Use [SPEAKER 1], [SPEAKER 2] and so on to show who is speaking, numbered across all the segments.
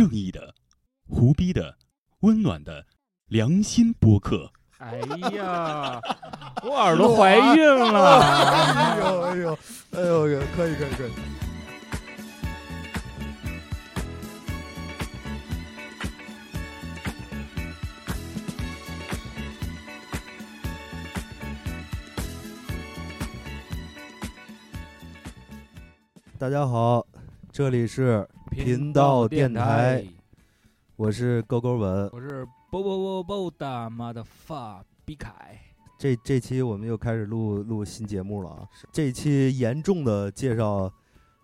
[SPEAKER 1] 正义的、胡逼的、温暖的良心播客。
[SPEAKER 2] 哎呀，我耳朵怀孕了！
[SPEAKER 3] 哎呦哎呦哎呦，可以可以可以。大家好，这里是频道电台，我是勾勾文。
[SPEAKER 2] 我是啵啵啵啵的妈的发比凯。
[SPEAKER 3] 这这期我们又开始录录新节目了啊！这期严重的介绍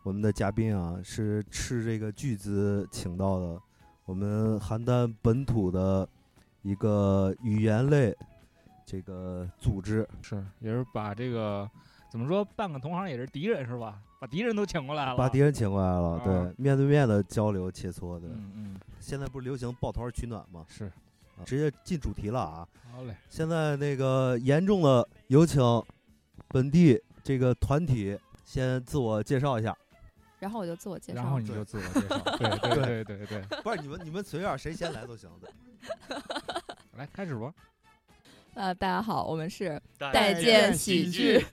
[SPEAKER 3] 我们的嘉宾啊，是斥这个巨资请到的我们邯郸本土的一个语言类这个组织，
[SPEAKER 2] 是也是把这个怎么说，半个同行也是敌人是吧？把敌人都请过来了，
[SPEAKER 3] 把敌人请过来了，
[SPEAKER 2] 啊
[SPEAKER 3] 对，面对面的交流切磋对。
[SPEAKER 2] 嗯嗯，
[SPEAKER 3] 现在不是流行抱团取暖吗？
[SPEAKER 2] 是，
[SPEAKER 3] 啊直接进主题了啊！
[SPEAKER 2] 好嘞，
[SPEAKER 3] 现在那个严重的有请本地这个团体先自我介绍一下。
[SPEAKER 4] 然后我就自我介绍，
[SPEAKER 2] 然后你就自我介绍，对对对对对，
[SPEAKER 3] 不是你们你们随便谁先来都行的。
[SPEAKER 2] 来开始吧。
[SPEAKER 4] 呃，大家好，我们是
[SPEAKER 1] 待
[SPEAKER 4] 待见喜剧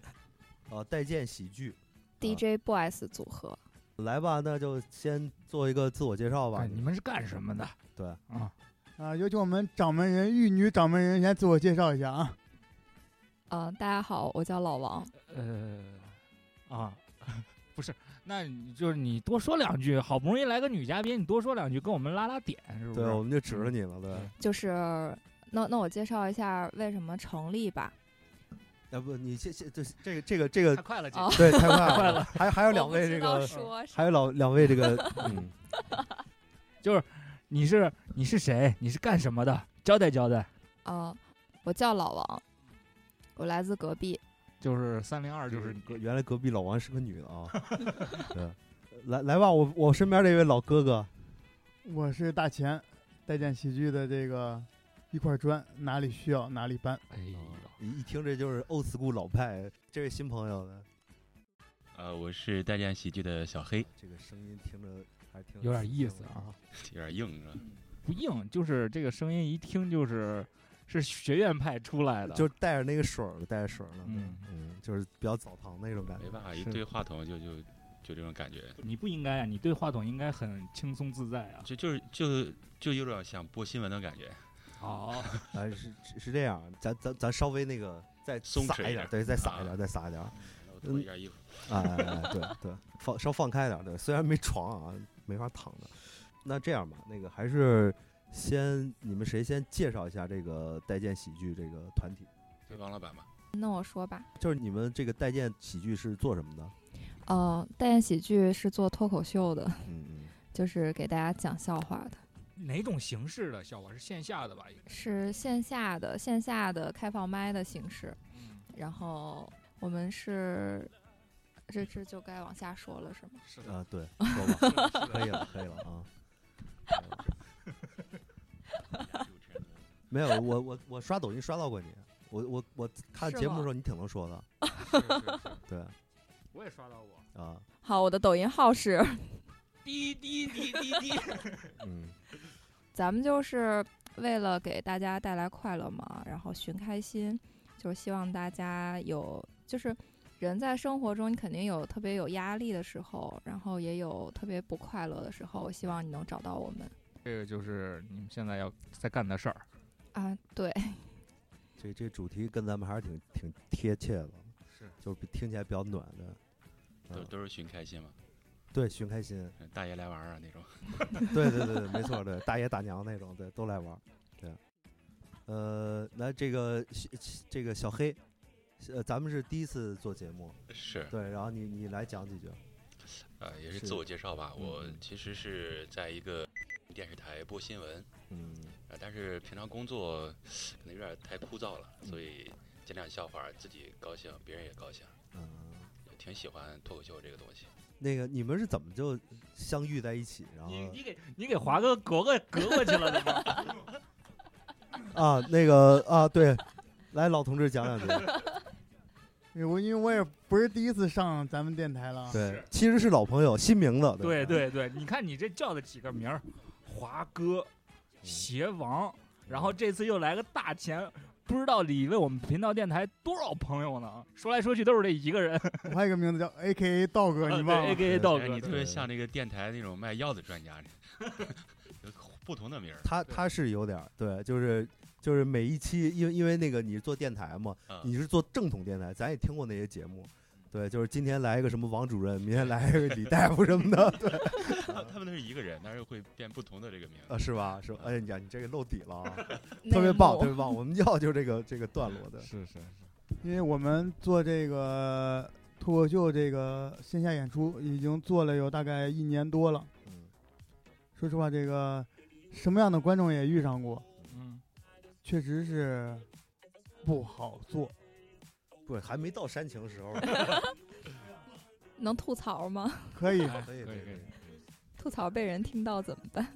[SPEAKER 3] 啊，待见喜剧
[SPEAKER 4] ，DJ Boys 组合。
[SPEAKER 3] 来吧，那就先做一个自我介绍吧
[SPEAKER 2] 哎。你们是干什么的？
[SPEAKER 3] 对
[SPEAKER 2] 啊，
[SPEAKER 5] 啊，有请我们掌门人玉女掌门人先自我介绍一下啊。
[SPEAKER 4] 嗯、大家好，我叫老王。
[SPEAKER 2] 呃，啊，不是，那你就是你多说两句，好不容易来个女嘉宾，你多说两句，跟我们拉拉点，是不是？
[SPEAKER 3] 对，我们就指着你了，对。
[SPEAKER 4] 就是那那我介绍一下为什么成立吧。
[SPEAKER 3] 要不你先先这这个这个这个
[SPEAKER 2] 太快了，姐
[SPEAKER 4] 哦
[SPEAKER 3] 对太快
[SPEAKER 2] 快
[SPEAKER 3] 了，还还有两位这个，还有老两位这个，嗯，就是
[SPEAKER 2] 你是你是谁？你是干什么的？交代交代。
[SPEAKER 4] 啊、我叫老王，我来自隔壁。
[SPEAKER 2] 就是三零二，就是
[SPEAKER 3] 隔原来隔壁老王是个女的啊。对，来来吧，我我身边这位老哥哥，
[SPEAKER 5] 我是大钱，待见喜剧的这个一块砖，哪里需要哪里搬。
[SPEAKER 2] 哎呦，
[SPEAKER 3] 一一听这就是 old school 老派。这位新朋友呢，
[SPEAKER 1] 呃，我是代练喜剧的小黑，
[SPEAKER 3] 这个声音听着还挺
[SPEAKER 2] 有点意思啊，
[SPEAKER 1] 有点硬是吧？
[SPEAKER 2] 不硬，就是这个声音一听就是是学院派出来的，
[SPEAKER 3] 就带着那个水儿的，带着水儿的，
[SPEAKER 2] 嗯
[SPEAKER 3] 嗯，就是比较澡堂那种感觉
[SPEAKER 1] 没。办法，一对话筒就就就这种感觉，
[SPEAKER 2] 你不应该啊，你对话筒应该很轻松自在啊。
[SPEAKER 1] 就就是就就有点像播新闻的感觉。
[SPEAKER 2] 好，
[SPEAKER 3] 哎，是是是这样，咱咱咱稍微那个再
[SPEAKER 1] 松弛一点
[SPEAKER 3] 撒一点，对，再撒一
[SPEAKER 1] 啊
[SPEAKER 3] 点，再撒一点。
[SPEAKER 1] 然后脱一件衣服，
[SPEAKER 3] 哎哎哎，对对，放稍放开点儿，对，虽然没床啊，没法躺着。那这样吧，那个还是先你们谁先介绍一下这个待见喜剧这个团体？
[SPEAKER 1] 就王老板吧。
[SPEAKER 4] 那我说吧，
[SPEAKER 3] 就是你们这个待见喜剧是做什么的？
[SPEAKER 4] 呃，待见喜剧是做脱口秀的，
[SPEAKER 3] 嗯嗯，
[SPEAKER 4] 就是给大家讲笑话的，
[SPEAKER 2] 哪种形式的笑话是线下的吧？应该
[SPEAKER 4] 是线下的线下的开放麦的形式。
[SPEAKER 2] 嗯，
[SPEAKER 4] 然后我们是，这这就该往下说了是吗？
[SPEAKER 2] 是
[SPEAKER 3] 啊，对，说吧，可以了，可以了啊。没有，我我我刷抖音刷到过你，我我我看节目的时候你挺能说的，
[SPEAKER 2] 是是是，
[SPEAKER 3] 对
[SPEAKER 2] 我也刷到过。
[SPEAKER 3] 啊，
[SPEAKER 4] 好，我的抖音号是，
[SPEAKER 2] 滴滴滴滴滴，
[SPEAKER 3] 嗯
[SPEAKER 4] 咱们就是为了给大家带来快乐嘛，然后寻开心，就是希望大家有，就是人在生活中你肯定有特别有压力的时候，然后也有特别不快乐的时候，希望你能找到我们。
[SPEAKER 2] 这个就是你们现在要在干的事儿。
[SPEAKER 4] 啊，对，
[SPEAKER 3] 这这主题跟咱们还是挺挺贴切的，
[SPEAKER 2] 是，
[SPEAKER 3] 就是比听起来比较暖的，嗯。
[SPEAKER 1] 都都是寻开心嘛，
[SPEAKER 3] 对，寻开心，
[SPEAKER 1] 嗯大爷来玩儿啊那种。
[SPEAKER 3] 对对对对，没错，对，大爷大娘那种，对，都来玩儿，对，呃，来这个这个小黑，呃，咱们是第一次做节目，
[SPEAKER 1] 是，
[SPEAKER 3] 对，然后你你来讲几句，
[SPEAKER 1] 呃，也是
[SPEAKER 3] 是。
[SPEAKER 1] 自我介绍吧。
[SPEAKER 3] 嗯。
[SPEAKER 1] 我
[SPEAKER 3] 嗯
[SPEAKER 1] 其实是在一个电视台播新闻，
[SPEAKER 3] 嗯。
[SPEAKER 1] 啊，但是平常工作可能有点太枯燥了，所以讲讲笑话，自己高兴，别人也高兴，
[SPEAKER 3] 嗯，
[SPEAKER 1] 也挺喜欢脱口秀这个东西。
[SPEAKER 3] 那个你们是怎么就相遇在一起，然后
[SPEAKER 2] 你你给你给华哥隔个隔过去了？
[SPEAKER 3] 啊，那个啊，对，来老同志讲两句，
[SPEAKER 5] 我因为我也不是第一次上咱们电台了，
[SPEAKER 3] 对，其实是老朋友，新名字，
[SPEAKER 2] 对对对，你看你这叫的几个名儿，华哥、鞋王，然后这次又来个大钱，不知道里为我们频道电台多少朋友呢？说来说去都是这一个人，
[SPEAKER 5] 我还有一个名字叫 A K A 道哥，你忘了
[SPEAKER 2] A？K A 道哥
[SPEAKER 1] 哎你，特别像那个电台那种卖药的专家，有不同的名儿。
[SPEAKER 3] 他他是有点儿对，就是就是每一期，因为因为那个你是做电台嘛，
[SPEAKER 1] 嗯
[SPEAKER 3] 你是做正统电台，咱也听过那些节目。对，就是今天来一个什么王主任，明天来一个李大夫什么的，对，
[SPEAKER 1] 他他们那是一个人，但是会变不同的这个名字。
[SPEAKER 3] 啊，是吧？是吧？哎呀，你这个露底了啊，特别棒，特别棒。我们要就这个这个段落的，
[SPEAKER 2] 是是是，
[SPEAKER 5] 因为我们做这个脱口秀这个线下演出已经做了有大概一年多了。
[SPEAKER 3] 嗯，
[SPEAKER 5] 说实话，这个什么样的观众也遇上过，
[SPEAKER 2] 嗯，
[SPEAKER 5] 确实是不好做。
[SPEAKER 3] 不，还没到煽情时候呢，
[SPEAKER 4] 能吐槽吗？
[SPEAKER 5] 可以，
[SPEAKER 2] 哎
[SPEAKER 3] 可以可以
[SPEAKER 4] 吐槽被人听到怎么办？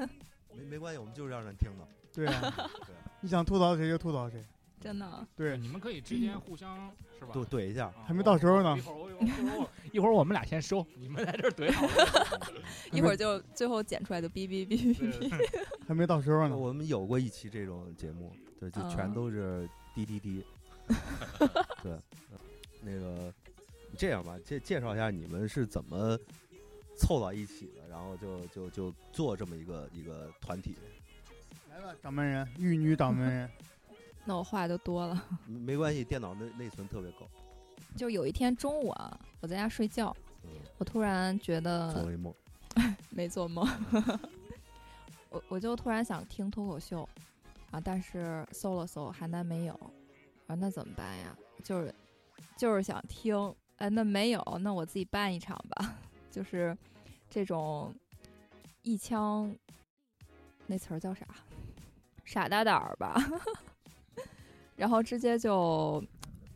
[SPEAKER 3] 没没关系，我们就是让人听到。
[SPEAKER 5] 对啊，
[SPEAKER 3] 对，
[SPEAKER 5] 你想吐槽谁就吐槽谁。
[SPEAKER 4] 真的，
[SPEAKER 5] 对，
[SPEAKER 2] 你们可以之间互相是吧？
[SPEAKER 3] 对怼一下，
[SPEAKER 2] 啊
[SPEAKER 5] 还没到时候呢
[SPEAKER 2] 一会儿我们俩先收，你们在这儿怼好了。
[SPEAKER 4] 一会儿就最后剪出来就哔哔哔哔哔。
[SPEAKER 5] 还没到时候呢。
[SPEAKER 3] 我们有过一期这种节目，对，就全
[SPEAKER 4] 嗯
[SPEAKER 3] 都是滴滴滴。对，嗯那个这样吧，介介绍一下你们是怎么凑到一起的，然后就就就做这么一个一个团体。
[SPEAKER 5] 来吧，掌门人，玉女掌门人，
[SPEAKER 4] 那我话就多了。
[SPEAKER 3] 没 没关系，电脑内内存特别够。
[SPEAKER 4] 就有一天中午啊，我在家睡觉，
[SPEAKER 3] 嗯，
[SPEAKER 4] 我突然觉
[SPEAKER 3] 做
[SPEAKER 4] 得
[SPEAKER 3] 了一梦。
[SPEAKER 4] 没做梦，我我就突然想听脱口秀啊，但是搜了搜邯郸没有，啊，那怎么办呀？就是就是想听，哎，那没有，那我自己办一场吧，就是这种一腔那词儿叫啥？傻大胆儿吧，然后直接就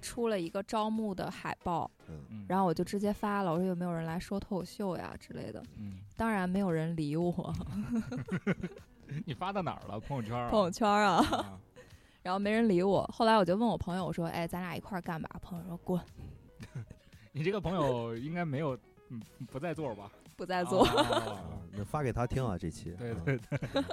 [SPEAKER 4] 出了一个招募的海报，
[SPEAKER 3] 嗯，
[SPEAKER 2] 嗯
[SPEAKER 4] 然后我就直接发了，我说有没有人来说脱口秀呀之类的。
[SPEAKER 2] 嗯，
[SPEAKER 4] 当然没有人理我，
[SPEAKER 2] 你发到哪儿了？朋友圈儿啊？
[SPEAKER 4] 朋友圈啊，
[SPEAKER 2] 啊
[SPEAKER 4] 然后没人理我。后来我就问我朋友，我说：“哎，咱俩一块儿干吧？”朋友说：“滚，
[SPEAKER 2] 你这个朋友应该没有，嗯，不在座吧？
[SPEAKER 4] 不在做。
[SPEAKER 2] 哦
[SPEAKER 3] 啊，那发给他听啊，这期。
[SPEAKER 2] 对
[SPEAKER 3] 嗯
[SPEAKER 2] 对对。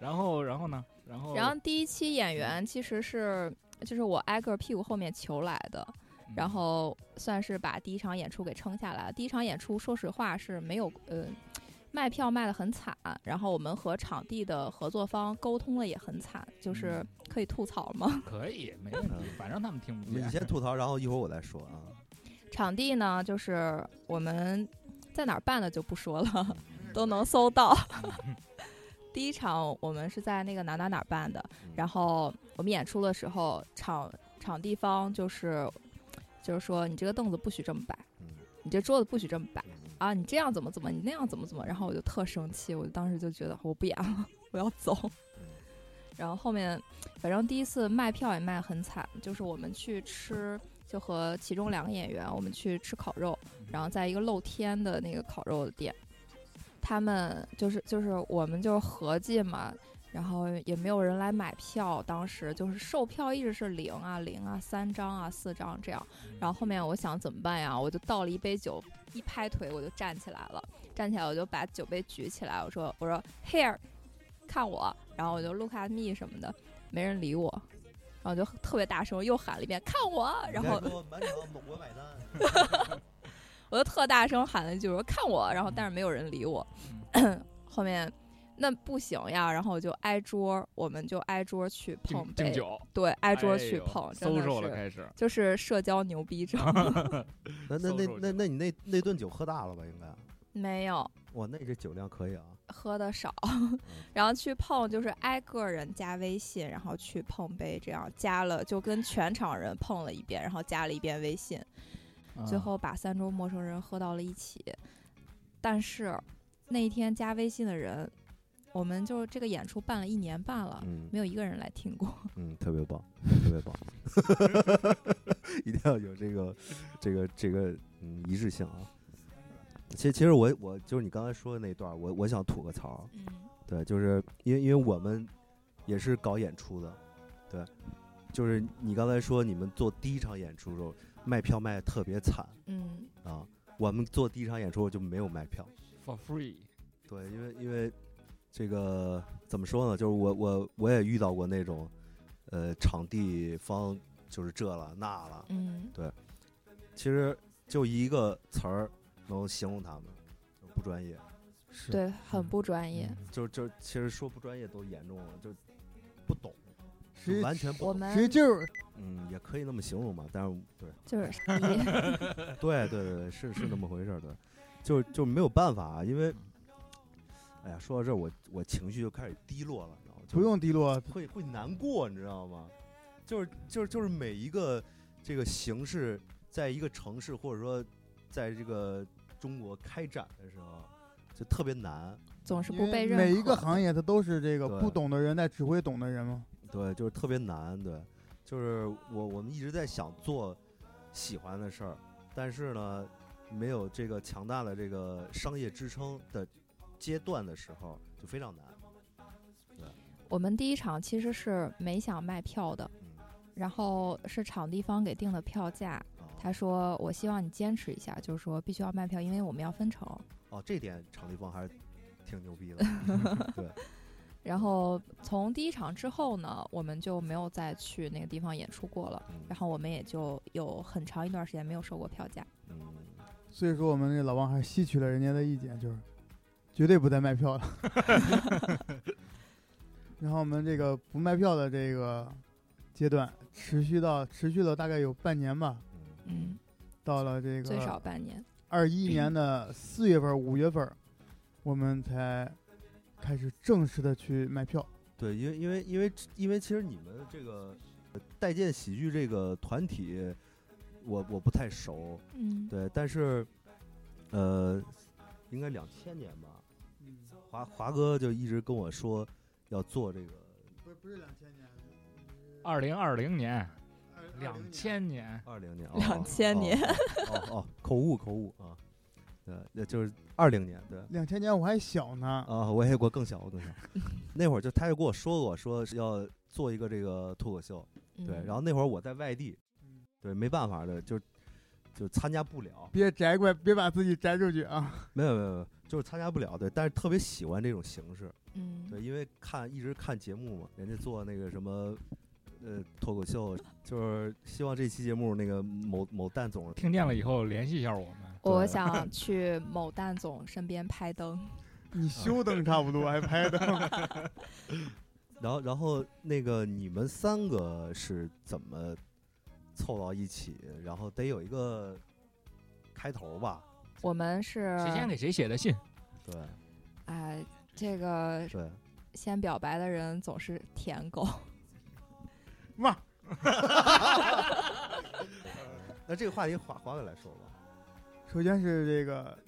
[SPEAKER 2] 然后，然后呢？然后，
[SPEAKER 4] 然后第一期演员其实是就是我挨个屁股后面求来的，
[SPEAKER 2] 嗯
[SPEAKER 4] 然后算是把第一场演出给撑下来了。第一场演出说实话是没有呃卖票卖的很惨，然后我们和场地的合作方沟通了也很惨，就是
[SPEAKER 2] 嗯
[SPEAKER 4] 可以吐槽吗？
[SPEAKER 2] 可以，没问题，反正他们听不
[SPEAKER 3] 你。先吐槽，然后一会儿我再说啊。
[SPEAKER 4] 场地呢，就是我们在哪儿办的就不说了，都能搜到。第一场我们是在那个哪哪哪儿办的，
[SPEAKER 3] 嗯
[SPEAKER 4] 然后我们演出的时候，场场地方就是就是说你这个凳子不许这么摆，
[SPEAKER 3] 嗯
[SPEAKER 4] 你这桌子不许这么摆
[SPEAKER 3] 嗯
[SPEAKER 4] 啊，你这样怎么怎么，你那样怎么怎么，然后我就特生气，我当时就觉得我不演了，我要走。
[SPEAKER 3] 嗯
[SPEAKER 4] 然后后面，反正第一次卖票也卖得很惨，就是我们去吃，就和其中两个演员，我们去吃烤肉，然后在一个露天的那个烤肉的店，他们就是就是我们就合计嘛，然后也没有人来买票，当时就是售票一直是零啊零啊三张啊四张这样，然后后面我想怎么办呀？我就倒了一杯酒，一拍腿我就站起来了，站起来我就把酒杯举起来，我说我说 here，看我，然后我就 look at me 什么的，没人理我，然后就特别大声又喊了一遍看我，然后
[SPEAKER 3] 你该说满场我买单。
[SPEAKER 4] 我就特大声喊了一句我说看我，然后但是没有人理我，后面。那不行呀，然后我就挨桌，我们就挨桌去碰杯，
[SPEAKER 2] 敬敬酒，
[SPEAKER 4] 对，挨桌去碰，真的
[SPEAKER 2] social 了
[SPEAKER 4] 是
[SPEAKER 2] 开始。
[SPEAKER 4] 就是社交牛逼症。
[SPEAKER 3] 那那那那那你那那顿酒喝大了吧？应该。
[SPEAKER 4] 没有，
[SPEAKER 3] 哇，那这酒量可以啊。
[SPEAKER 4] 喝的少，然后去碰就是挨个人加微信，然后去碰杯，这样加了就跟全场人碰了一遍，然后加了一遍微信，
[SPEAKER 2] 啊
[SPEAKER 4] 最后把三桌陌生人喝到了一起。但是那一天加微信的人，我们就这个演出办了一年半了，
[SPEAKER 3] 嗯
[SPEAKER 4] 没有一个人来听过。
[SPEAKER 3] 嗯，特别棒，特别棒，一定要有这个这个这个嗯一致性啊。其实其实我我就是你刚才说的那段儿，我我想吐个槽，
[SPEAKER 4] 嗯
[SPEAKER 3] 对，就是因为因为我们也是搞演出的，对，就是你刚才说你们做第一场演出的时候卖票卖的特别惨
[SPEAKER 4] 嗯
[SPEAKER 3] 啊，我们做第一场演出就没有卖票
[SPEAKER 2] ，for free，
[SPEAKER 3] 对，因为因为这个怎么说呢？就是我我我也遇到过那种，呃，场地方就是这了那了，
[SPEAKER 4] 嗯，对
[SPEAKER 3] 其实就一个词儿能形容他们，不专业。
[SPEAKER 5] 是
[SPEAKER 4] 对，很不专业。
[SPEAKER 3] 就就其实说不专业都严重了，就不懂，完全不懂。
[SPEAKER 4] 我们
[SPEAKER 5] 实就是
[SPEAKER 3] 嗯，也可以那么形容吧，但是对
[SPEAKER 4] 就是傻 逼
[SPEAKER 3] 对对对对，是是那么回事儿，对，就就没有办法啊，因为，哎呀，说到这儿我我情绪就开始低落了，你知道吗？
[SPEAKER 5] 不用低落，
[SPEAKER 3] 会会难过，你知道吗？就是就是就是每一个这个形式，在一个城市或者说在这个中国开展的时候，就特别难。
[SPEAKER 4] 总是不被认可。
[SPEAKER 5] 每一个行业它都是这个不懂的人在指挥懂的人吗。
[SPEAKER 3] 对，就是特别难。对，就是我我们一直在想做喜欢的事儿，但是呢，没有这个强大的这个商业支撑的阶段的时候，就非常难。
[SPEAKER 4] 对我们第一场其实是没想卖票的，
[SPEAKER 3] 嗯，
[SPEAKER 4] 然后是场地方给定的票价。
[SPEAKER 3] 啊
[SPEAKER 4] 他说：“我希望你坚持一下，就是说必须要卖票，因为我们要分成。
[SPEAKER 3] 哦，这点场地方还是挺牛逼的。对，
[SPEAKER 4] 然后从第一场之后呢，我们就没有再去那个地方演出过了。
[SPEAKER 3] 嗯
[SPEAKER 4] 然后我们也就有很长一段时间没有收过票价。
[SPEAKER 3] 嗯，
[SPEAKER 5] 所以说我们这老王还是吸取了人家的意见，就是绝对不再卖票了。然后我们这个不卖票的这个阶段持续到持续了大概有半年吧，
[SPEAKER 3] 嗯
[SPEAKER 4] 嗯，
[SPEAKER 5] 到了这个
[SPEAKER 4] 最少
[SPEAKER 5] 个
[SPEAKER 4] 半年。
[SPEAKER 5] 二一年的四月份、五月份，我们才开始正式的去卖票。
[SPEAKER 3] 对，因为因为因为因为其实你们这个呃代建喜剧这个团体，我我不太熟，
[SPEAKER 4] 嗯，
[SPEAKER 3] 对，但是呃，应该两千年吧，华华哥就一直跟我说要做这个，
[SPEAKER 5] 不是不是两千年，
[SPEAKER 2] 二零二零年、两千年，
[SPEAKER 3] 二零年
[SPEAKER 4] ，2000年
[SPEAKER 3] 哦哦哦哦，口误口误啊，对，那就是二零年，对。
[SPEAKER 5] 两千年我还小呢，
[SPEAKER 3] 啊，我也我更小，我更小。那会儿就他就跟我说过，说是要做一个这个脱口秀，对。
[SPEAKER 4] 嗯
[SPEAKER 3] 然后那会儿我在外地，对，没办法的，就就参加不了。
[SPEAKER 5] 别摘过来，别把自己摘出去啊！
[SPEAKER 3] 没有没有没有，就是参加不了，对。但是特别喜欢这种形式，
[SPEAKER 4] 嗯，
[SPEAKER 3] 对，因为看一直看节目嘛，人家做那个什么。呃，脱口秀就是希望这期节目那个某某蛋总
[SPEAKER 2] 听见了以后联系一下我们。
[SPEAKER 4] 我想去某蛋总身边拍灯。
[SPEAKER 5] 你修灯差不多，还拍灯。
[SPEAKER 3] 然后，然后那个你们三个是怎么凑到一起？然后得有一个开头吧？
[SPEAKER 4] 我们是
[SPEAKER 2] 谁先给谁写的信？
[SPEAKER 3] 对
[SPEAKER 4] 哎，这个
[SPEAKER 3] 对，
[SPEAKER 4] 先表白的人总是舔狗。
[SPEAKER 5] 哇，
[SPEAKER 3] 那这个话题华华哥来说吧，
[SPEAKER 5] 首先是这个，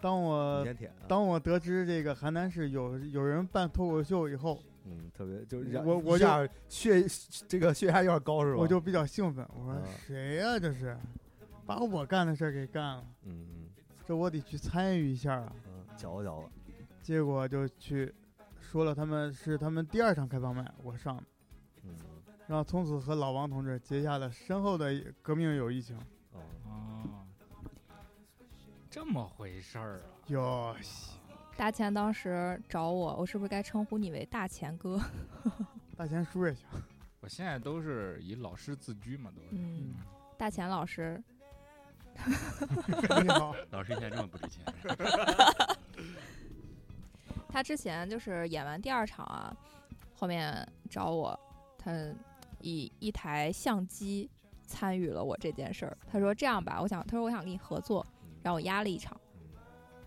[SPEAKER 5] 当我
[SPEAKER 3] 啊。
[SPEAKER 5] 当我得知这个邯郸市有有人办脱口秀以后，
[SPEAKER 3] 嗯，特别就是
[SPEAKER 5] 我我就
[SPEAKER 3] 一下血这个血压有点高是吧？
[SPEAKER 5] 我就比较兴奋，我说
[SPEAKER 3] 啊
[SPEAKER 5] 谁呀、这是，把我干的事儿给干了，
[SPEAKER 3] 嗯嗯
[SPEAKER 5] 这我得去参与一下啊。
[SPEAKER 3] 嗯，搅和搅和，
[SPEAKER 5] 结果就去说了，他们是他们第二场开放麦，我上的，
[SPEAKER 3] 嗯
[SPEAKER 5] 然后从此和老王同志结下了深厚的革命友谊情。
[SPEAKER 3] 哦，
[SPEAKER 2] 哦，这么回事儿啊！
[SPEAKER 5] 哟，
[SPEAKER 4] 大钱当时找我，我是不是该称呼你为大钱哥？
[SPEAKER 5] 大钱叔也行。
[SPEAKER 2] 我现在都是以老师自居嘛，都是。
[SPEAKER 4] 嗯，大钱老师，
[SPEAKER 5] 你好，
[SPEAKER 1] 老师现在这么不值钱，
[SPEAKER 4] 他之前就是演完第二场啊，后面找我，他以一台相机参与了我这件事儿。他说这样吧，我想，他说我想跟你合作，
[SPEAKER 3] 嗯
[SPEAKER 4] 让我压了一场。
[SPEAKER 3] 嗯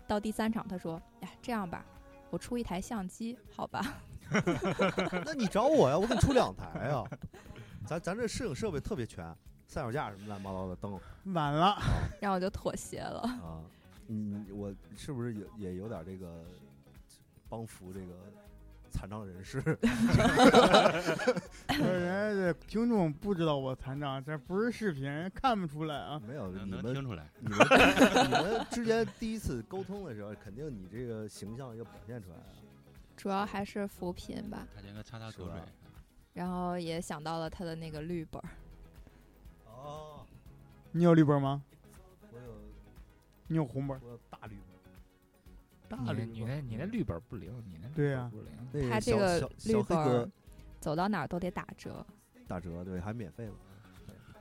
[SPEAKER 4] 到第三场，他说，哎，这样吧，我出一台相机，好吧？
[SPEAKER 3] 那你找我呀，我给你出两台呀。咱咱这摄影设备特别全，三脚架什么乱七八糟的灯
[SPEAKER 5] 满了，
[SPEAKER 4] 然后我就妥协了。
[SPEAKER 3] 啊。嗯，我是不是也也有点这个帮扶这个残障人士？
[SPEAKER 5] 人家这听众不知道我残障，这不是视频，人看不出来啊。
[SPEAKER 3] 没有，
[SPEAKER 1] 能
[SPEAKER 3] 你们
[SPEAKER 1] 能听出来。
[SPEAKER 3] 你们你们之前第一次沟通的时候，肯定你这个形象要表现出来啊。
[SPEAKER 4] 主要还是扶贫吧，
[SPEAKER 1] 他应该擦擦口水。
[SPEAKER 4] 然后也想到了他的那个绿本儿。
[SPEAKER 3] 哦，
[SPEAKER 5] 你有绿本吗？
[SPEAKER 3] 我有
[SPEAKER 5] 你有红本？
[SPEAKER 3] 我有
[SPEAKER 2] 你那你那绿本不灵，你那绿
[SPEAKER 5] 对呀
[SPEAKER 2] 本不灵。
[SPEAKER 3] 那
[SPEAKER 4] 他这个
[SPEAKER 3] 小
[SPEAKER 4] 绿本走到哪儿都得打折。
[SPEAKER 3] 打折，对，还免费了，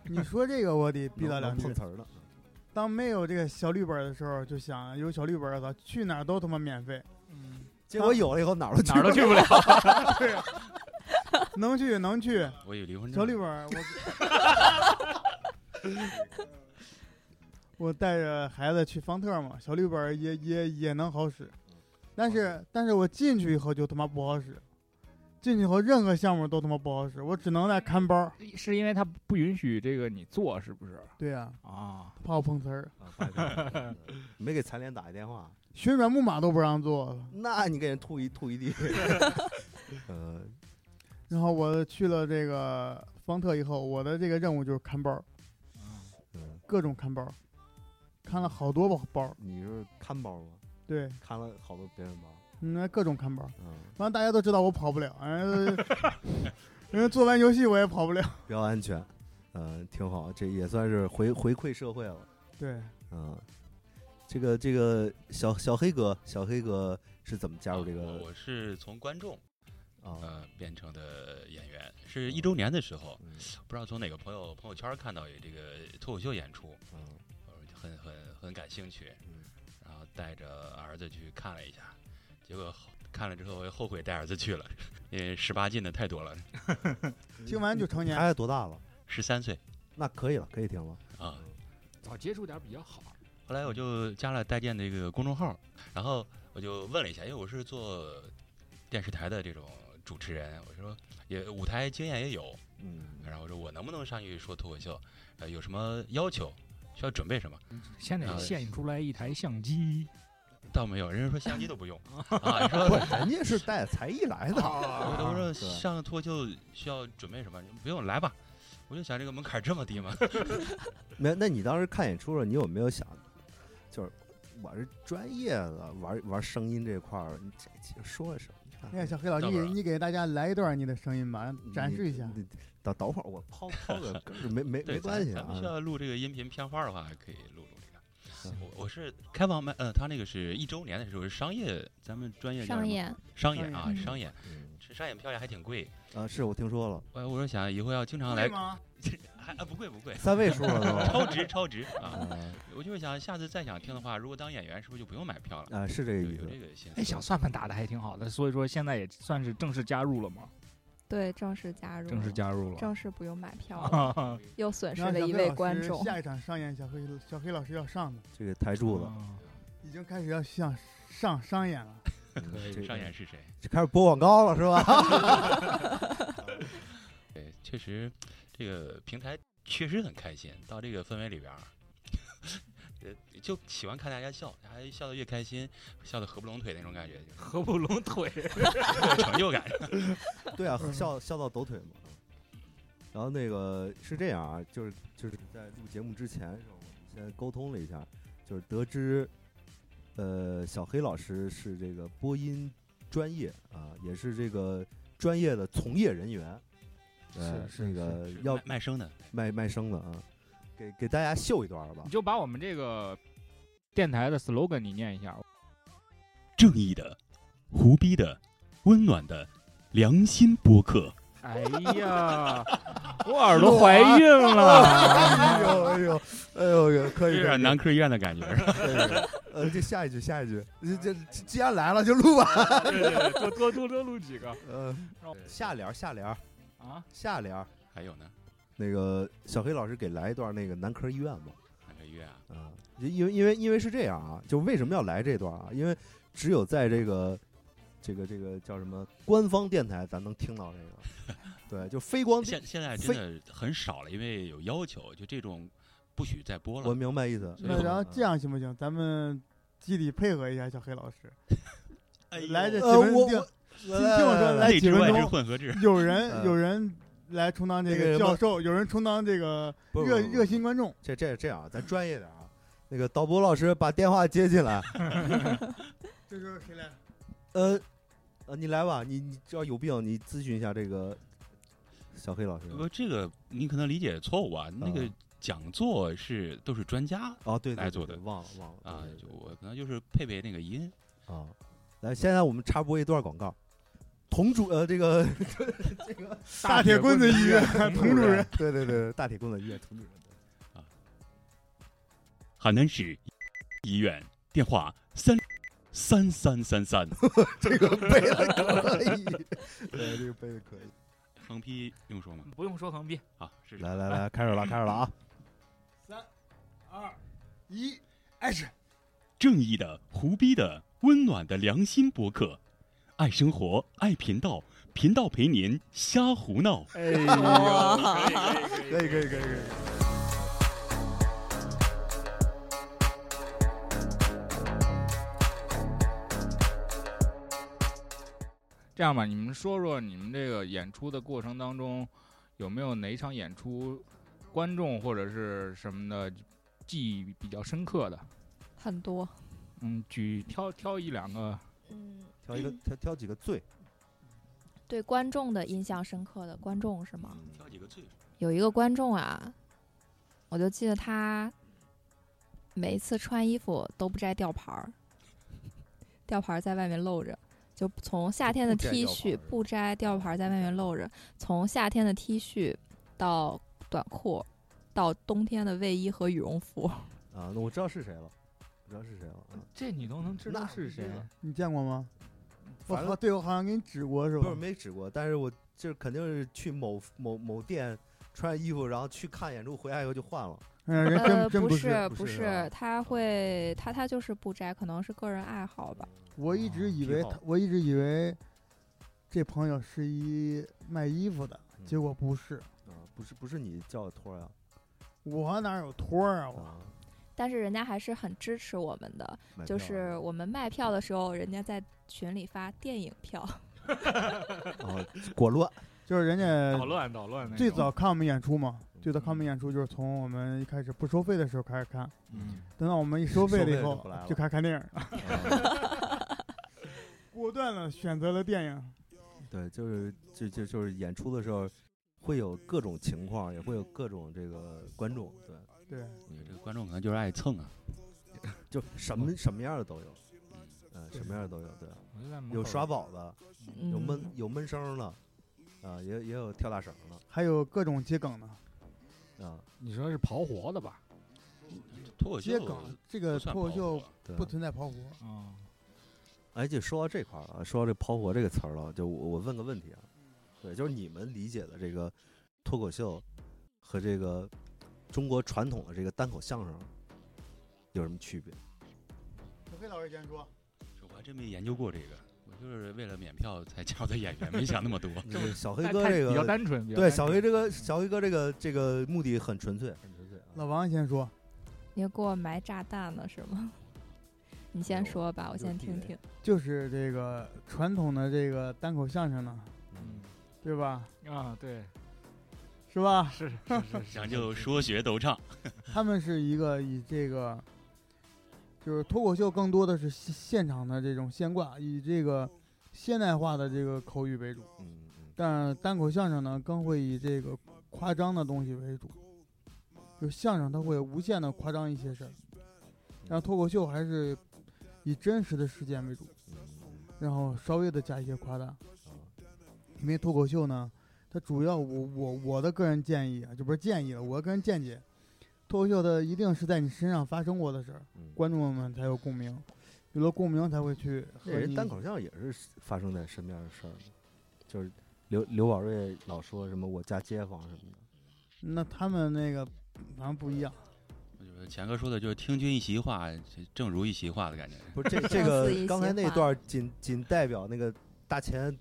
[SPEAKER 5] 你说这个我得逼他
[SPEAKER 3] 能
[SPEAKER 5] 两句
[SPEAKER 3] 瓷儿了。
[SPEAKER 5] 当没有这个小绿本的时候，就想有小绿本儿了，去哪儿都他妈免费。
[SPEAKER 2] 嗯，
[SPEAKER 3] 结果有了以后哪儿都
[SPEAKER 2] 哪儿都去不了。
[SPEAKER 5] 对呀，能去能去。
[SPEAKER 1] 我有离婚证。
[SPEAKER 5] 小绿本，我 我带着孩子去方特嘛，小绿本儿也也也能好使，但是但是我进去以后就他妈不好使，进去以后任何项目都他妈不好使，我只能在看包儿。
[SPEAKER 2] 是因为他不允许这个你做，是不是？
[SPEAKER 5] 对呀、
[SPEAKER 2] 啊，
[SPEAKER 5] 怕我碰瓷儿，
[SPEAKER 3] 没给残联打一电话，
[SPEAKER 5] 旋转木马都不让坐。
[SPEAKER 3] 那你给人吐一吐一地。呃，
[SPEAKER 5] 然后我去了这个方特以后，我的这个任务就是看包各种看包儿，看了好多包包，
[SPEAKER 3] 你是看包吗？
[SPEAKER 5] 对，
[SPEAKER 3] 看了好多别人包。
[SPEAKER 5] 那各种看包。
[SPEAKER 3] 嗯，
[SPEAKER 5] 反正大家都知道我跑不了，人家人家做完游戏我也跑不了。
[SPEAKER 3] 比较安全。嗯，挺好，这也算是回回馈社会了。
[SPEAKER 5] 对，
[SPEAKER 3] 嗯，这个这个小小黑哥，小黑哥是怎么加入这
[SPEAKER 1] 我
[SPEAKER 3] 个
[SPEAKER 1] 我是从观众
[SPEAKER 3] 啊？
[SPEAKER 1] 呃变成的演员，是一周年的时候，
[SPEAKER 3] 嗯
[SPEAKER 1] 不知道从哪个朋友朋友圈看到有这个脱口秀演出，
[SPEAKER 3] 嗯
[SPEAKER 1] 我很很很感兴趣，
[SPEAKER 3] 嗯
[SPEAKER 1] 然后带着儿子去看了一下，结果看了之后后悔带儿子去了，因为十八禁的太多了，
[SPEAKER 5] 听完就成年。
[SPEAKER 3] 孩子多大了？
[SPEAKER 1] 十三岁
[SPEAKER 3] 那可以了，可以听了。
[SPEAKER 1] 啊。
[SPEAKER 2] 早接触点比较好。
[SPEAKER 1] 后来我就加了带电的一个公众号，然后我就问了一下，因为我是做电视台的这种主持人，我说也舞台经验也有，
[SPEAKER 3] 嗯，
[SPEAKER 1] 然后我说我能不能上去说脱口秀，呃，有什么要求，需要准备什么？
[SPEAKER 2] 先得
[SPEAKER 1] 啊
[SPEAKER 2] 献出来一台相机。
[SPEAKER 1] 倒没有，人家说相机都不用 啊，说
[SPEAKER 3] 不，人家是带才艺来的。
[SPEAKER 1] 我说我说
[SPEAKER 3] 对
[SPEAKER 1] 上脱口秀需要准备什么？不用来吧。我就想这个门槛这么低吗？
[SPEAKER 3] 没，那你当时看演出的时候，你有没有想，就是我是专业的，玩玩声音这块儿，你这这说什么？
[SPEAKER 5] 你看小黑老师，
[SPEAKER 1] 等会儿啊
[SPEAKER 5] 你你给大家来一段你的声音吧，展示一下。
[SPEAKER 3] 等等会儿，我抛 抛个歌儿，没没，没关系
[SPEAKER 1] 咱咱们需
[SPEAKER 3] 啊。
[SPEAKER 1] 要录这个音频片花的话，可以录录这个。
[SPEAKER 3] 嗯
[SPEAKER 1] 我我是开放麦，呃，他那个是一周年的时候是商业，咱们专业
[SPEAKER 4] 商演，
[SPEAKER 1] 商演啊
[SPEAKER 5] 商，
[SPEAKER 4] 演
[SPEAKER 1] 商演，票价还挺贵。
[SPEAKER 3] 啊，是我听说了，
[SPEAKER 1] 我我说想以后要经常来，
[SPEAKER 5] 吗？
[SPEAKER 1] 还啊不贵不贵，
[SPEAKER 3] 三位数了都。
[SPEAKER 1] 超值超值啊！
[SPEAKER 3] 啊
[SPEAKER 1] 我就是想下次再想听的话，如果当演员是不是就不用买票了？
[SPEAKER 3] 啊，是这个意思。
[SPEAKER 1] 这个心
[SPEAKER 2] 哎，
[SPEAKER 1] 思。
[SPEAKER 2] 小算盘打的还挺好的，所以说现在也算是正式加入了嘛，
[SPEAKER 4] 对，正式加入，
[SPEAKER 2] 正式加入了。
[SPEAKER 4] 正式不用买票 了，
[SPEAKER 2] 啊，
[SPEAKER 4] 又损失了一位观众。
[SPEAKER 5] 下一场上演，小黑小黑老师要上的，
[SPEAKER 3] 这个台柱子，
[SPEAKER 5] 已经开始要向上商演了。
[SPEAKER 3] 嗯
[SPEAKER 2] 可以
[SPEAKER 3] 这
[SPEAKER 1] 商演是谁？
[SPEAKER 3] 这开始播广告了是吧？
[SPEAKER 1] 对，确实这个平台确实很开心，到这个氛围里边儿。呃，就喜欢看大家笑，大家笑得越开心，笑得合不拢腿那种感觉，就
[SPEAKER 2] 合不拢腿。
[SPEAKER 1] 有 成就感。
[SPEAKER 3] 对啊，笑笑到抖腿嘛。然后那个是这样啊，就是就是在录节目之前的时候，我们先沟通了一下，就是得知，呃，小黑老师是这个播音专业啊，也是这个专业的从业人员，呃，
[SPEAKER 2] 是
[SPEAKER 3] 那个要
[SPEAKER 1] 卖卖声的，
[SPEAKER 3] 卖卖声的啊，给给大家秀一段吧
[SPEAKER 2] 你。就把我们这个电台的 slogan 你念一下。
[SPEAKER 1] 正义的、胡逼的、温暖的良心播客。
[SPEAKER 2] 哎呀，我耳朵怀孕了。
[SPEAKER 3] 哎呦哎呦哎呦，可以可以
[SPEAKER 1] 有点男科医院的感觉。
[SPEAKER 3] 呃，就下一句下一句，这这既然来了就录吧。
[SPEAKER 2] 对对对，多多多多录几个
[SPEAKER 3] 呃，
[SPEAKER 2] 让我
[SPEAKER 3] 下联儿下联儿
[SPEAKER 2] 啊。
[SPEAKER 3] 下联儿，
[SPEAKER 1] 还有呢，
[SPEAKER 3] 那个小黑老师给来一段那个男科医院吧。
[SPEAKER 1] 男科医院啊？
[SPEAKER 3] 啊，因为因为因为是这样啊，就为什么要来这段啊？因为只有在这个这个这个叫什么官方电台，咱能听到这个。对，就非光电
[SPEAKER 1] 现，现在真的很少了，因为有要求，就这种不许再播了我。
[SPEAKER 3] 明白意思。
[SPEAKER 5] 那然后
[SPEAKER 3] 嗯
[SPEAKER 5] 这样行不行？咱们集体配合一下小黑老师，
[SPEAKER 1] 哎
[SPEAKER 5] 来这几
[SPEAKER 3] 呃，我
[SPEAKER 5] 分听
[SPEAKER 3] 我
[SPEAKER 5] 听听我说来几分钟
[SPEAKER 1] 混合制。
[SPEAKER 5] 有人
[SPEAKER 3] 嗯
[SPEAKER 5] 有人来充当这
[SPEAKER 3] 个
[SPEAKER 5] 教授，有人充当这个热热心观众。
[SPEAKER 3] 这这这样，咱专业点啊。那个导播老师把电话接进来
[SPEAKER 5] 这时候谁来？
[SPEAKER 3] 呃呃，你来吧，你你只要有病，你咨询一下这个小黑老师。
[SPEAKER 1] 不，这个你可能理解错误啊。那个
[SPEAKER 3] 啊
[SPEAKER 1] 讲座是都是专家
[SPEAKER 3] 哦，对对对
[SPEAKER 1] 来做的
[SPEAKER 3] 忘了忘了
[SPEAKER 1] 啊就我可能就是配配那个音
[SPEAKER 3] 啊。来，现在我们插播一段广告。童主呃，这个 这个
[SPEAKER 5] 大铁棍子医院童主任，
[SPEAKER 3] 对对对，大铁棍子医院童主任。
[SPEAKER 1] 啊，海南市医院电话三三三三三。
[SPEAKER 3] 这个背的可以，对，这个背的可以。
[SPEAKER 1] 横批用说吗？
[SPEAKER 2] 不用说横批，
[SPEAKER 1] 好，是
[SPEAKER 3] 来来来，开始了，开始了啊！
[SPEAKER 5] 三二一，action！
[SPEAKER 1] 正义的、胡逼的、温暖的良心博客，爱生活，爱频道，频道陪您瞎胡闹。
[SPEAKER 3] 哎呀，可以可以可以可以可以。
[SPEAKER 2] 这样吧，你们说说你们这个演出的过程当中，有没有哪一场演出，观众或者是什么的记忆比较深刻的？
[SPEAKER 4] 很多。
[SPEAKER 2] 嗯，举挑挑一两个，
[SPEAKER 4] 嗯，
[SPEAKER 3] 挑一个 挑挑几个最
[SPEAKER 4] 对观众的印象深刻的观众是吗？
[SPEAKER 1] 挑几个最
[SPEAKER 4] 有一个观众啊，我就记得他每一次穿衣服都不摘吊牌儿，吊牌儿在外面露着。就从夏天的 T 恤不摘吊牌在外面露着，从夏天的 T 恤到短裤，到冬天的卫衣和羽绒服。
[SPEAKER 3] 啊，那我知道是谁了，我知道是谁了。
[SPEAKER 2] 这你都能知道是谁？
[SPEAKER 5] 你见过吗？
[SPEAKER 3] 我
[SPEAKER 5] 好，对我好像给你指过是吧？
[SPEAKER 3] 不是没指过，但是我就肯定是去某某某店穿衣服，然后去看演出，回来以后就换了。
[SPEAKER 5] 嗯，人真真
[SPEAKER 4] 不
[SPEAKER 5] 是
[SPEAKER 3] 不
[SPEAKER 4] 是，他会他他就是不摘，可能是个人爱好吧。
[SPEAKER 5] 我一直以为他，我一直以为这朋友是一卖衣服的，结果不是。
[SPEAKER 3] 啊，不是不是你叫的托啊？
[SPEAKER 5] 我哪有托啊？我。
[SPEAKER 4] 但是人家还是很支持我们的，就是我们卖票的时候，人家在群里发电影票。
[SPEAKER 3] 哦，果乱，
[SPEAKER 5] 就是人家
[SPEAKER 2] 捣乱捣乱。
[SPEAKER 5] 最早看我们演出嘛。最早看我们演出就是从我们一开始不收费的时候开始看，
[SPEAKER 2] 嗯，
[SPEAKER 5] 等到我们一收费了以后，就开始看电影，果断的选择了电影。
[SPEAKER 3] 对，就是就就就是演出的时候，会有各种情况，也会有各种这个观众，对
[SPEAKER 5] 对，
[SPEAKER 1] 你这观众可能就是爱蹭啊，
[SPEAKER 3] 就什么什么样的都有，嗯，什么样的都有，对，有耍宝的，有闷有闷声的，啊，也也有跳大绳的，
[SPEAKER 5] 还有各种接梗的。
[SPEAKER 3] 啊，
[SPEAKER 2] 你说是刨活的吧？
[SPEAKER 1] 脱口秀，
[SPEAKER 5] 这个脱口秀不存在刨活
[SPEAKER 2] 啊。
[SPEAKER 3] 哎，就说到这块儿了，说到这刨活这个词儿了，就我我问个问题啊，对，就是你们理解的这个脱口秀和这个中国传统的这个单口相声有什么区别？
[SPEAKER 5] 小黑老师先说，
[SPEAKER 1] 我还真没研究过这个。我就是为了免票才加入的演员，没想那么多。
[SPEAKER 3] 小黑哥这个
[SPEAKER 2] 比较单纯，
[SPEAKER 3] 对小黑这个小黑哥这个这个目的很纯粹，很纯粹。
[SPEAKER 5] 老王先说，
[SPEAKER 4] 你给我埋炸弹呢是吗？你先说吧，我先听听。
[SPEAKER 5] 就是这个传统的这个单口相声呢，
[SPEAKER 2] 嗯，
[SPEAKER 5] 对吧？
[SPEAKER 2] 啊，对，
[SPEAKER 5] 是吧？
[SPEAKER 2] 是是是，
[SPEAKER 1] 讲究说学逗唱。
[SPEAKER 5] 他们是一个以这个。就是脱口秀更多的是现场的这种现挂，以这个现代化的这个口语为主。
[SPEAKER 3] 嗯
[SPEAKER 5] 但单口相声呢，更会以这个夸张的东西为主。就相声它会无限的夸张一些事儿，然后脱口秀还是以真实的事件为主，然后稍微的加一些夸大。因为脱口秀呢，它主要我我我的个人建议啊，就不是建议了，我个人见解。脱口秀的一定是在你身上发生过的事儿，观众们才有共鸣，有了共鸣才会去。
[SPEAKER 3] 人单口相声也是发生在身边的事儿，就是刘刘宝瑞老说什么我家街坊什么的，
[SPEAKER 5] 那他们那个反正不一样。
[SPEAKER 1] 就是钱哥说的就是听君一席话，正如一席话的感觉。
[SPEAKER 3] 不是这这 个刚才那段仅仅代表那个大钱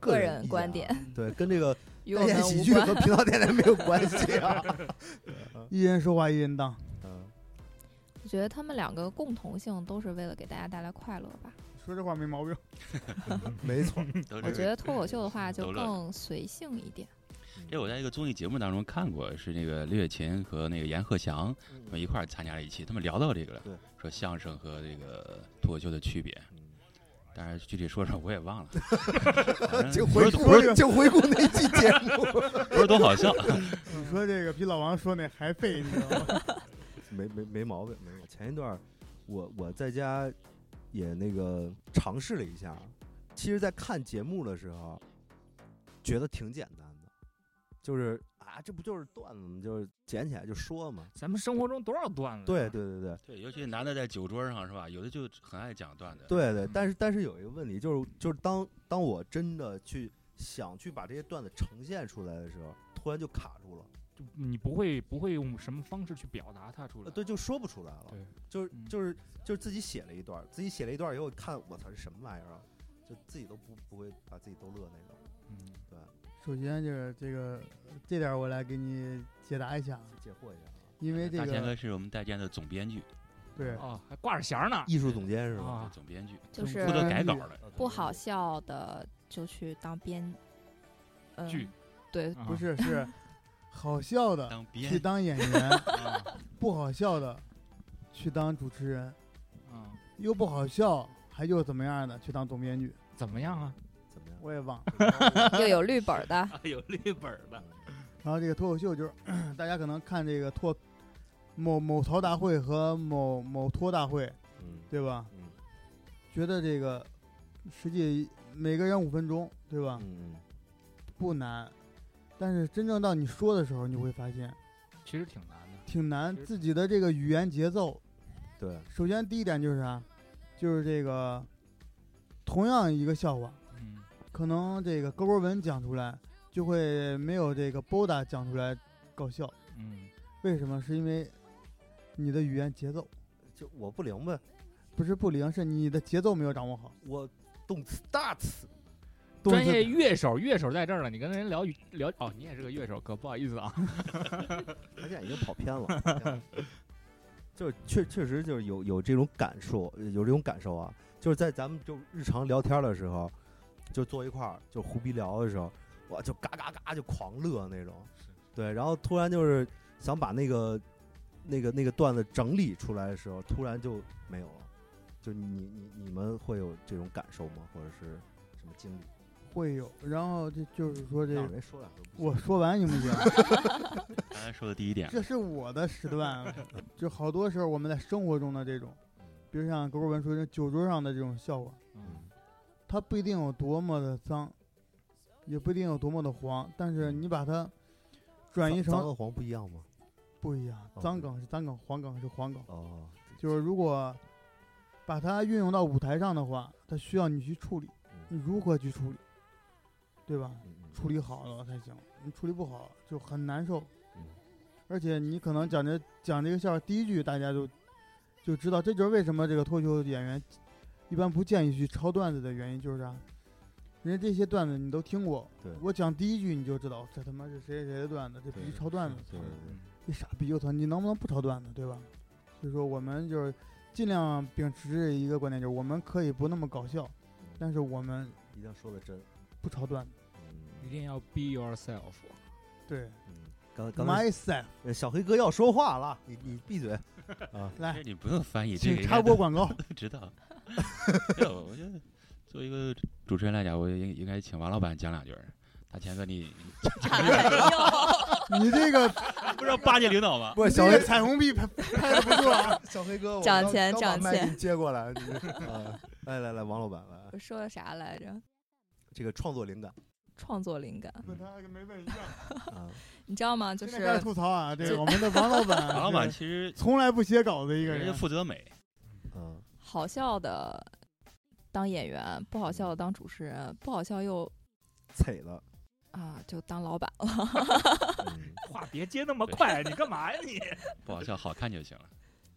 [SPEAKER 4] 个
[SPEAKER 3] 人
[SPEAKER 4] 观点，
[SPEAKER 3] 对，跟这个。
[SPEAKER 4] 单
[SPEAKER 3] 演喜剧和频道电台没有关系 啊，
[SPEAKER 5] 一人说话一人当。
[SPEAKER 3] 嗯，
[SPEAKER 4] 我觉得他们两个共同性都是为了给大家带来快乐吧。
[SPEAKER 5] 说这话没毛病，
[SPEAKER 3] 没错。
[SPEAKER 4] 我觉得脱口秀的话就更随性一点。
[SPEAKER 1] 这我在一个综艺节目当中看过，是那个李雪琴和那个阎鹤祥他们一块儿参加了一期，他们聊到这个了，说相声和这个脱口秀的区别。但是具体说说我也忘了，
[SPEAKER 3] 就回顾就回顾那期节目，
[SPEAKER 1] 不是多好笑。
[SPEAKER 5] 你说这个比老王说那还费，你知道吗？
[SPEAKER 3] 没没没毛病，没有。前一段我我在家也那个尝试了一下。其实，在看节目的时候，觉得挺简单的，就是啊，这不就是段子吗？就是捡起来就说嘛。
[SPEAKER 2] 咱们生活中多少段子？
[SPEAKER 3] 对，对对对
[SPEAKER 1] 对，尤其男的在酒桌上是吧？有的就很爱讲段子。
[SPEAKER 3] 对对，
[SPEAKER 2] 嗯
[SPEAKER 3] 但是但是有一个问题，就是就是当当我真的去想去把这些段子呈现出来的时候，突然就卡住了，
[SPEAKER 2] 就你不会不会用什么方式去表达它出来。
[SPEAKER 3] 呃对，就说不出来了。
[SPEAKER 2] 对，
[SPEAKER 3] 就是
[SPEAKER 2] 嗯
[SPEAKER 3] 就是就是自己写了一段，自己写了一段以后看，我操，是什么玩意儿啊？就自己都不不会把自己逗乐那种。
[SPEAKER 2] 嗯，
[SPEAKER 5] 首先就是这个这点儿我来给你解答一下啊，
[SPEAKER 3] 解惑一下啊。
[SPEAKER 5] 因为这个
[SPEAKER 1] 大贤哥是我们带见的总编剧，
[SPEAKER 5] 对。
[SPEAKER 2] 哦，还挂着弦儿呢。
[SPEAKER 3] 艺术总监是吧？
[SPEAKER 2] 啊，
[SPEAKER 1] 总编剧
[SPEAKER 4] 就是
[SPEAKER 1] 负责改稿的。
[SPEAKER 3] 啊
[SPEAKER 4] 不好笑的就去当编，嗯
[SPEAKER 2] 剧，
[SPEAKER 4] 对，
[SPEAKER 2] 啊。
[SPEAKER 5] 不是是好笑的
[SPEAKER 1] 当编
[SPEAKER 5] 去当演员，
[SPEAKER 2] 啊。
[SPEAKER 5] 不好笑的去当主持人，
[SPEAKER 2] 啊，
[SPEAKER 5] 又不好笑还又怎么样的去当总编剧，
[SPEAKER 2] 怎么样啊？
[SPEAKER 5] 我也忘了。
[SPEAKER 4] 又有绿本儿的，
[SPEAKER 2] 有绿本的。
[SPEAKER 5] 然后这个脱口秀就是 大家可能看这个脱某某淘大会和某某脱大会，
[SPEAKER 3] 嗯
[SPEAKER 5] 对吧？
[SPEAKER 3] 嗯
[SPEAKER 5] 觉得这个实际每个人五分钟，对吧？
[SPEAKER 3] 嗯
[SPEAKER 5] 不难，但是真正到你说的时候，你会发现
[SPEAKER 2] 其实挺难的。
[SPEAKER 5] 挺难。自己的这个语言节奏，
[SPEAKER 3] 嗯，对，
[SPEAKER 5] 首先第一点就是啥，就是这个同样一个笑话，
[SPEAKER 2] 嗯，
[SPEAKER 5] 可能这个高博文讲出来就会没有这个 Boda 讲出来搞笑。
[SPEAKER 2] 嗯，
[SPEAKER 5] 为什么？是因为你的语言节奏
[SPEAKER 3] 就我不灵呗，
[SPEAKER 5] 不是不灵，是你的节奏没有掌握好。
[SPEAKER 3] 我动词大词，
[SPEAKER 5] 动
[SPEAKER 2] 专业
[SPEAKER 5] 词
[SPEAKER 2] 乐手，乐手在这儿了，你跟人聊语聊哦，你也是个乐手，哥，不好意思啊。
[SPEAKER 3] 他现在已经跑偏了。就是确确实就是有有这种感受，有这种感受啊，就是在咱们就日常聊天的时候，就坐一块儿就胡逼聊的时候，我就嘎嘎嘎就狂乐那种，对，然后突然就是想把那个那个那个段子整理出来的时候，突然就没有了。就你你你们会有这种感受吗？或者是什么经历？
[SPEAKER 5] 会有，然后这就是说这。我说完行不行？
[SPEAKER 1] 刚才说的第一点，
[SPEAKER 5] 这是我的时段，就好多时候我们在生活中的这种，比如像狗狗文说的酒桌上的这种笑话，
[SPEAKER 2] 嗯
[SPEAKER 5] 它不一定有多么的脏，也不一定有多么的黄，但是你把它转移成
[SPEAKER 3] 脏和黄不一样吗？
[SPEAKER 5] 不一样，
[SPEAKER 3] 哦
[SPEAKER 5] 脏梗是脏梗，黄梗是黄梗。
[SPEAKER 3] 哦，
[SPEAKER 5] 就是如果把它运用到舞台上的话，它需要你去处理，
[SPEAKER 3] 嗯
[SPEAKER 5] 你如何去处理，对吧？处理好了才行，你处理不好就很难受。
[SPEAKER 3] 嗯
[SPEAKER 5] 而且你可能讲这讲这个笑话第一句，大家就就知道，这就是为什么这个脱口秀演员一般不建议去抄段子的原因，就是啥？人家这些段子你都听过，
[SPEAKER 3] 对
[SPEAKER 5] 我讲第一句你就知道这他妈是谁谁谁的段子，这必须抄段子。
[SPEAKER 3] 对对对
[SPEAKER 5] 你傻逼！我操，你能不能不抄段子，对吧？所以说我们就是尽量秉持一个观点，就是我们可以不那么搞笑，但是我们
[SPEAKER 3] 一定要说的真。
[SPEAKER 5] 不抄段子。
[SPEAKER 3] 嗯
[SPEAKER 2] 一定要 be yourself。
[SPEAKER 5] 对
[SPEAKER 3] 嗯，刚刚才
[SPEAKER 5] ，myself，
[SPEAKER 3] 呃小黑哥要说话了，你你闭嘴啊！
[SPEAKER 5] 来，
[SPEAKER 1] 你不用翻译，这
[SPEAKER 5] 请
[SPEAKER 1] 个
[SPEAKER 5] 插播广告。
[SPEAKER 1] 知道。没有，我觉得作为一个主持人来讲，我应应该请王老板讲两句儿。大钱哥，你
[SPEAKER 5] 你这个
[SPEAKER 1] 不是要巴结领导吗？
[SPEAKER 3] 不
[SPEAKER 5] 小黑彩虹币拍拍的不错啊！
[SPEAKER 3] 小黑哥，我
[SPEAKER 4] 涨钱涨钱
[SPEAKER 3] 麦给你接过来。来来来，王老板来，
[SPEAKER 4] 我说的啥来着？
[SPEAKER 3] 这个创作灵感
[SPEAKER 4] 创作灵感，
[SPEAKER 5] 问他跟没问一样。
[SPEAKER 3] 啊，
[SPEAKER 4] 你知道吗？就是
[SPEAKER 5] 吐槽啊，这个我们的王老板，
[SPEAKER 1] 王老板其实
[SPEAKER 5] 从来不写稿子一个
[SPEAKER 1] 人家。负责美，
[SPEAKER 3] 嗯
[SPEAKER 4] 好笑的当演员，不好笑的当主持人，不好笑又
[SPEAKER 3] 踩了，
[SPEAKER 4] 啊就当老板了。
[SPEAKER 3] 嗯
[SPEAKER 2] 话别接那么快，你干嘛呀你？
[SPEAKER 1] 不好笑，好看就行了。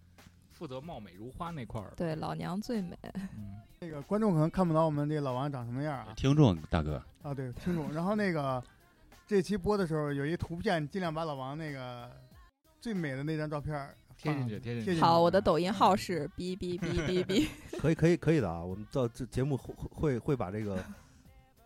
[SPEAKER 2] 负责貌美如花那块儿。
[SPEAKER 4] 对，老娘最美。
[SPEAKER 2] 嗯，
[SPEAKER 5] 那个观众可能看不到我们这老王长什么样啊。
[SPEAKER 1] 听众大哥，
[SPEAKER 5] 啊，对，听众。然后那个这期播的时候有一图片，尽量把老王那个最美的那张照片儿
[SPEAKER 2] 贴进去，贴进去。
[SPEAKER 4] 好，我的抖音号是哔哔哔哔哔。
[SPEAKER 3] 可以可以可以的啊，我们到这节目会会会把这个，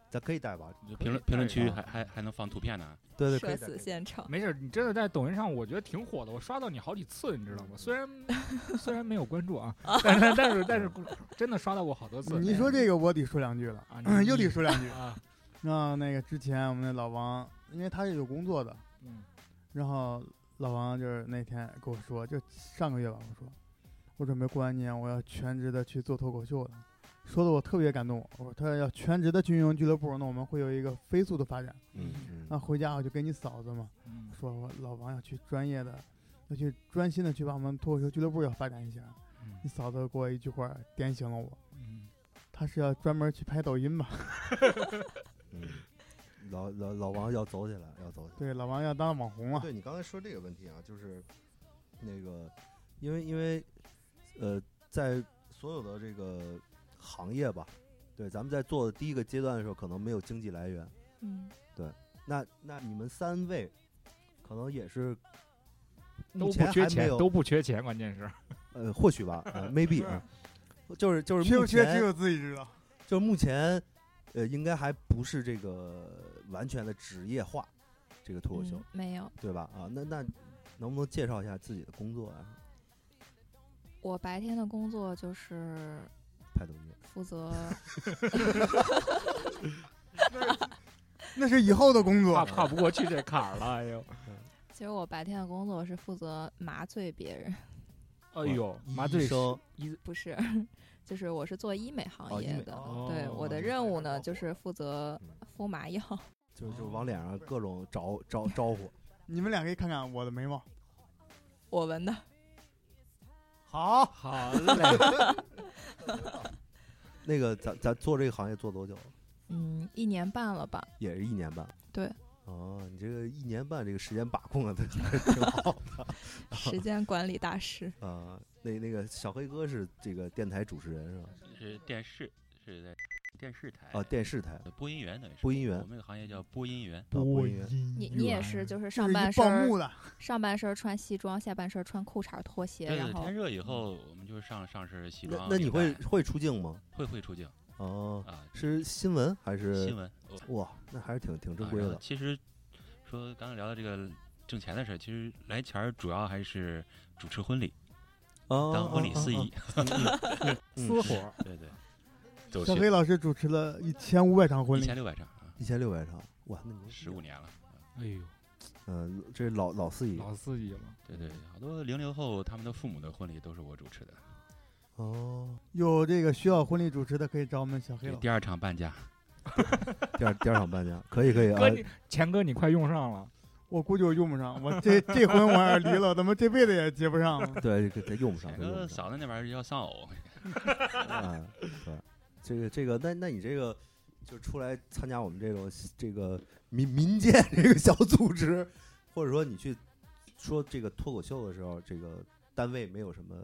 [SPEAKER 3] 咱可以带吧？
[SPEAKER 1] 评论评论区还还还能放图片呢。
[SPEAKER 3] 对对，可
[SPEAKER 4] 社死现场。
[SPEAKER 2] 没事，你真的在抖音上，我觉得挺火的。我刷到你好几次，你知道吗？虽然 虽然没有关注啊，但是但是但是真的刷到过好多次。
[SPEAKER 5] 你说这个我得说两句了，
[SPEAKER 2] 啊，你
[SPEAKER 5] 又得说两句。
[SPEAKER 2] 啊，
[SPEAKER 5] 让那个之前我们的老王，因为他是有工作的，
[SPEAKER 2] 嗯
[SPEAKER 5] 然后老王就是那天跟我说，就上个月吧，我说我准备过完年我要全职的去做脱口秀了，说的我特别感动。我说他要全职的去运营俱乐部，那我们会有一个飞速的发展。
[SPEAKER 3] 嗯嗯
[SPEAKER 5] 那回家我就跟你嫂子嘛，
[SPEAKER 2] 嗯
[SPEAKER 5] 说我老王要去专业的，要去专心的去把我们脱口秀俱乐部要发展一下。你嫂子给我一句话点醒了我，
[SPEAKER 2] 嗯
[SPEAKER 5] 他是要专门去拍抖音吧？
[SPEAKER 3] 嗯，老老老王要走起来，要走起来。
[SPEAKER 5] 对，老王要当网红了。
[SPEAKER 3] 对你刚才说这个问题啊，就是那个，因为因为呃，在所有的这个行业吧，对，咱们在做的第一个阶段的时候，可能没有经济来源。
[SPEAKER 4] 嗯，
[SPEAKER 3] 那那你们三位可能也是
[SPEAKER 2] 都
[SPEAKER 3] 目
[SPEAKER 2] 不缺钱，
[SPEAKER 3] 前还没有
[SPEAKER 2] 都不缺钱，关键是
[SPEAKER 3] 呃，或许吧，呃，maybe 啊，就是就是目
[SPEAKER 5] 缺不缺只
[SPEAKER 3] 前
[SPEAKER 5] 有自己知道。
[SPEAKER 3] 就是目前呃，应该还不是这个完全的职业化这个脱口秀，
[SPEAKER 4] 嗯没有，
[SPEAKER 3] 对吧？啊，那那能不能介绍一下自己的工作啊？
[SPEAKER 4] 我白天的工作就是
[SPEAKER 3] 拍抖音。
[SPEAKER 4] 负责，
[SPEAKER 5] 那是以后的工作。
[SPEAKER 2] 跨跨不过去这坎儿了。哎呦，
[SPEAKER 4] 其实我白天的工作是负责麻醉别人，
[SPEAKER 2] 哎呦，麻醉师
[SPEAKER 3] 生
[SPEAKER 2] 医
[SPEAKER 4] 不是，就是我是做医美行业的。
[SPEAKER 3] 哦
[SPEAKER 4] 对，我的任务呢就是负责
[SPEAKER 3] 嗯
[SPEAKER 4] 敷麻药。
[SPEAKER 3] 就就往脸上各种招招招呼。
[SPEAKER 5] 你们俩可以看看我的眉毛，
[SPEAKER 4] 我纹的，
[SPEAKER 3] 好，
[SPEAKER 2] 好嘞，
[SPEAKER 3] 那个咱咱做这个行业做多久了？
[SPEAKER 4] 嗯，一年半了吧？
[SPEAKER 3] 也是一年半。
[SPEAKER 4] 对。
[SPEAKER 3] 哦，你这个一年半这个时间把控的还是挺好的
[SPEAKER 4] 时间管理大师。
[SPEAKER 3] 啊。那那个小黑哥是这个电台主持人是吧？
[SPEAKER 1] 是电视，是在电视台
[SPEAKER 3] 啊，电视台
[SPEAKER 1] 呃播音员等于是
[SPEAKER 3] 播音员
[SPEAKER 1] 我们这个行业叫播音员。
[SPEAKER 3] 哦播音员
[SPEAKER 4] 你你也是，就是上半身上半身穿西装，下半身穿裤衩拖鞋，
[SPEAKER 1] 对对，
[SPEAKER 4] 然后
[SPEAKER 1] 天热以后我们就上上身西装。
[SPEAKER 3] 那那你会会出镜吗？
[SPEAKER 1] 会会出镜
[SPEAKER 3] 哦，
[SPEAKER 1] 啊？
[SPEAKER 3] 是新闻还是
[SPEAKER 1] 新闻
[SPEAKER 3] 哇，那还是挺挺正规的。
[SPEAKER 1] 其实说刚刚聊到这个挣钱的事儿，其实来钱儿主要还是主持婚礼，
[SPEAKER 3] 哦
[SPEAKER 1] 当婚礼司仪。
[SPEAKER 2] 私活儿。
[SPEAKER 1] 对对，
[SPEAKER 5] 小黑老师主持了一千五百场婚礼
[SPEAKER 1] 一千，六百场啊，
[SPEAKER 3] 一千六百场，哇，那你
[SPEAKER 1] 十五年了。
[SPEAKER 2] 哎呦，
[SPEAKER 3] 嗯，这是老老司仪
[SPEAKER 2] 老司仪了。
[SPEAKER 1] 对对，好多零零后他们的父母的婚礼都是我主持的。
[SPEAKER 3] 哦。
[SPEAKER 5] 有这个需要婚礼主持的可以找我们小黑老师。
[SPEAKER 1] 第二场半价，
[SPEAKER 3] 第二第二场半价，可以可以啊
[SPEAKER 2] 哥，，钱哥你快用上了。
[SPEAKER 5] 我估计我用不上，我这这婚我要是离了，怎么这辈子也结不上了。
[SPEAKER 3] 对，这这用不上。
[SPEAKER 1] 嫂子那边儿要丧偶，
[SPEAKER 3] 啊，对，这个这个，那那你这个就出来参加我们这种这个民民间这个小组织，或者说你去说这个脱口秀的时候，这个单位没有什么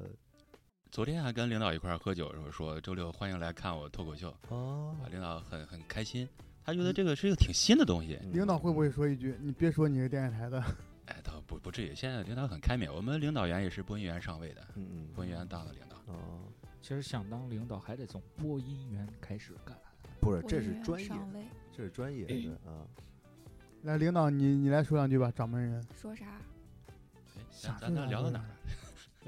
[SPEAKER 1] 昨天还跟领导一块儿喝酒的时候说，周六欢迎来看我脱口秀，
[SPEAKER 3] 哦
[SPEAKER 1] 啊，领导很很开心，他觉得这个是一个挺新的东西。
[SPEAKER 3] 嗯
[SPEAKER 5] 领导会不会说一句：“你别说你是电视台的
[SPEAKER 1] 哎，倒不不至于，现在领导很开明，我们领导员也是播音员上位的，
[SPEAKER 3] 嗯嗯
[SPEAKER 1] 播音员当了领导。
[SPEAKER 3] 哦，
[SPEAKER 2] 其实想当领导还得从播音员开始干。
[SPEAKER 3] 不是，这是专业，
[SPEAKER 4] 上位
[SPEAKER 3] 这是专业的啊。？”
[SPEAKER 5] 来，领导你你来说两句吧，掌门人。
[SPEAKER 4] 说啥？
[SPEAKER 1] 哎，
[SPEAKER 5] 想
[SPEAKER 1] 咱咱咱聊到哪儿了？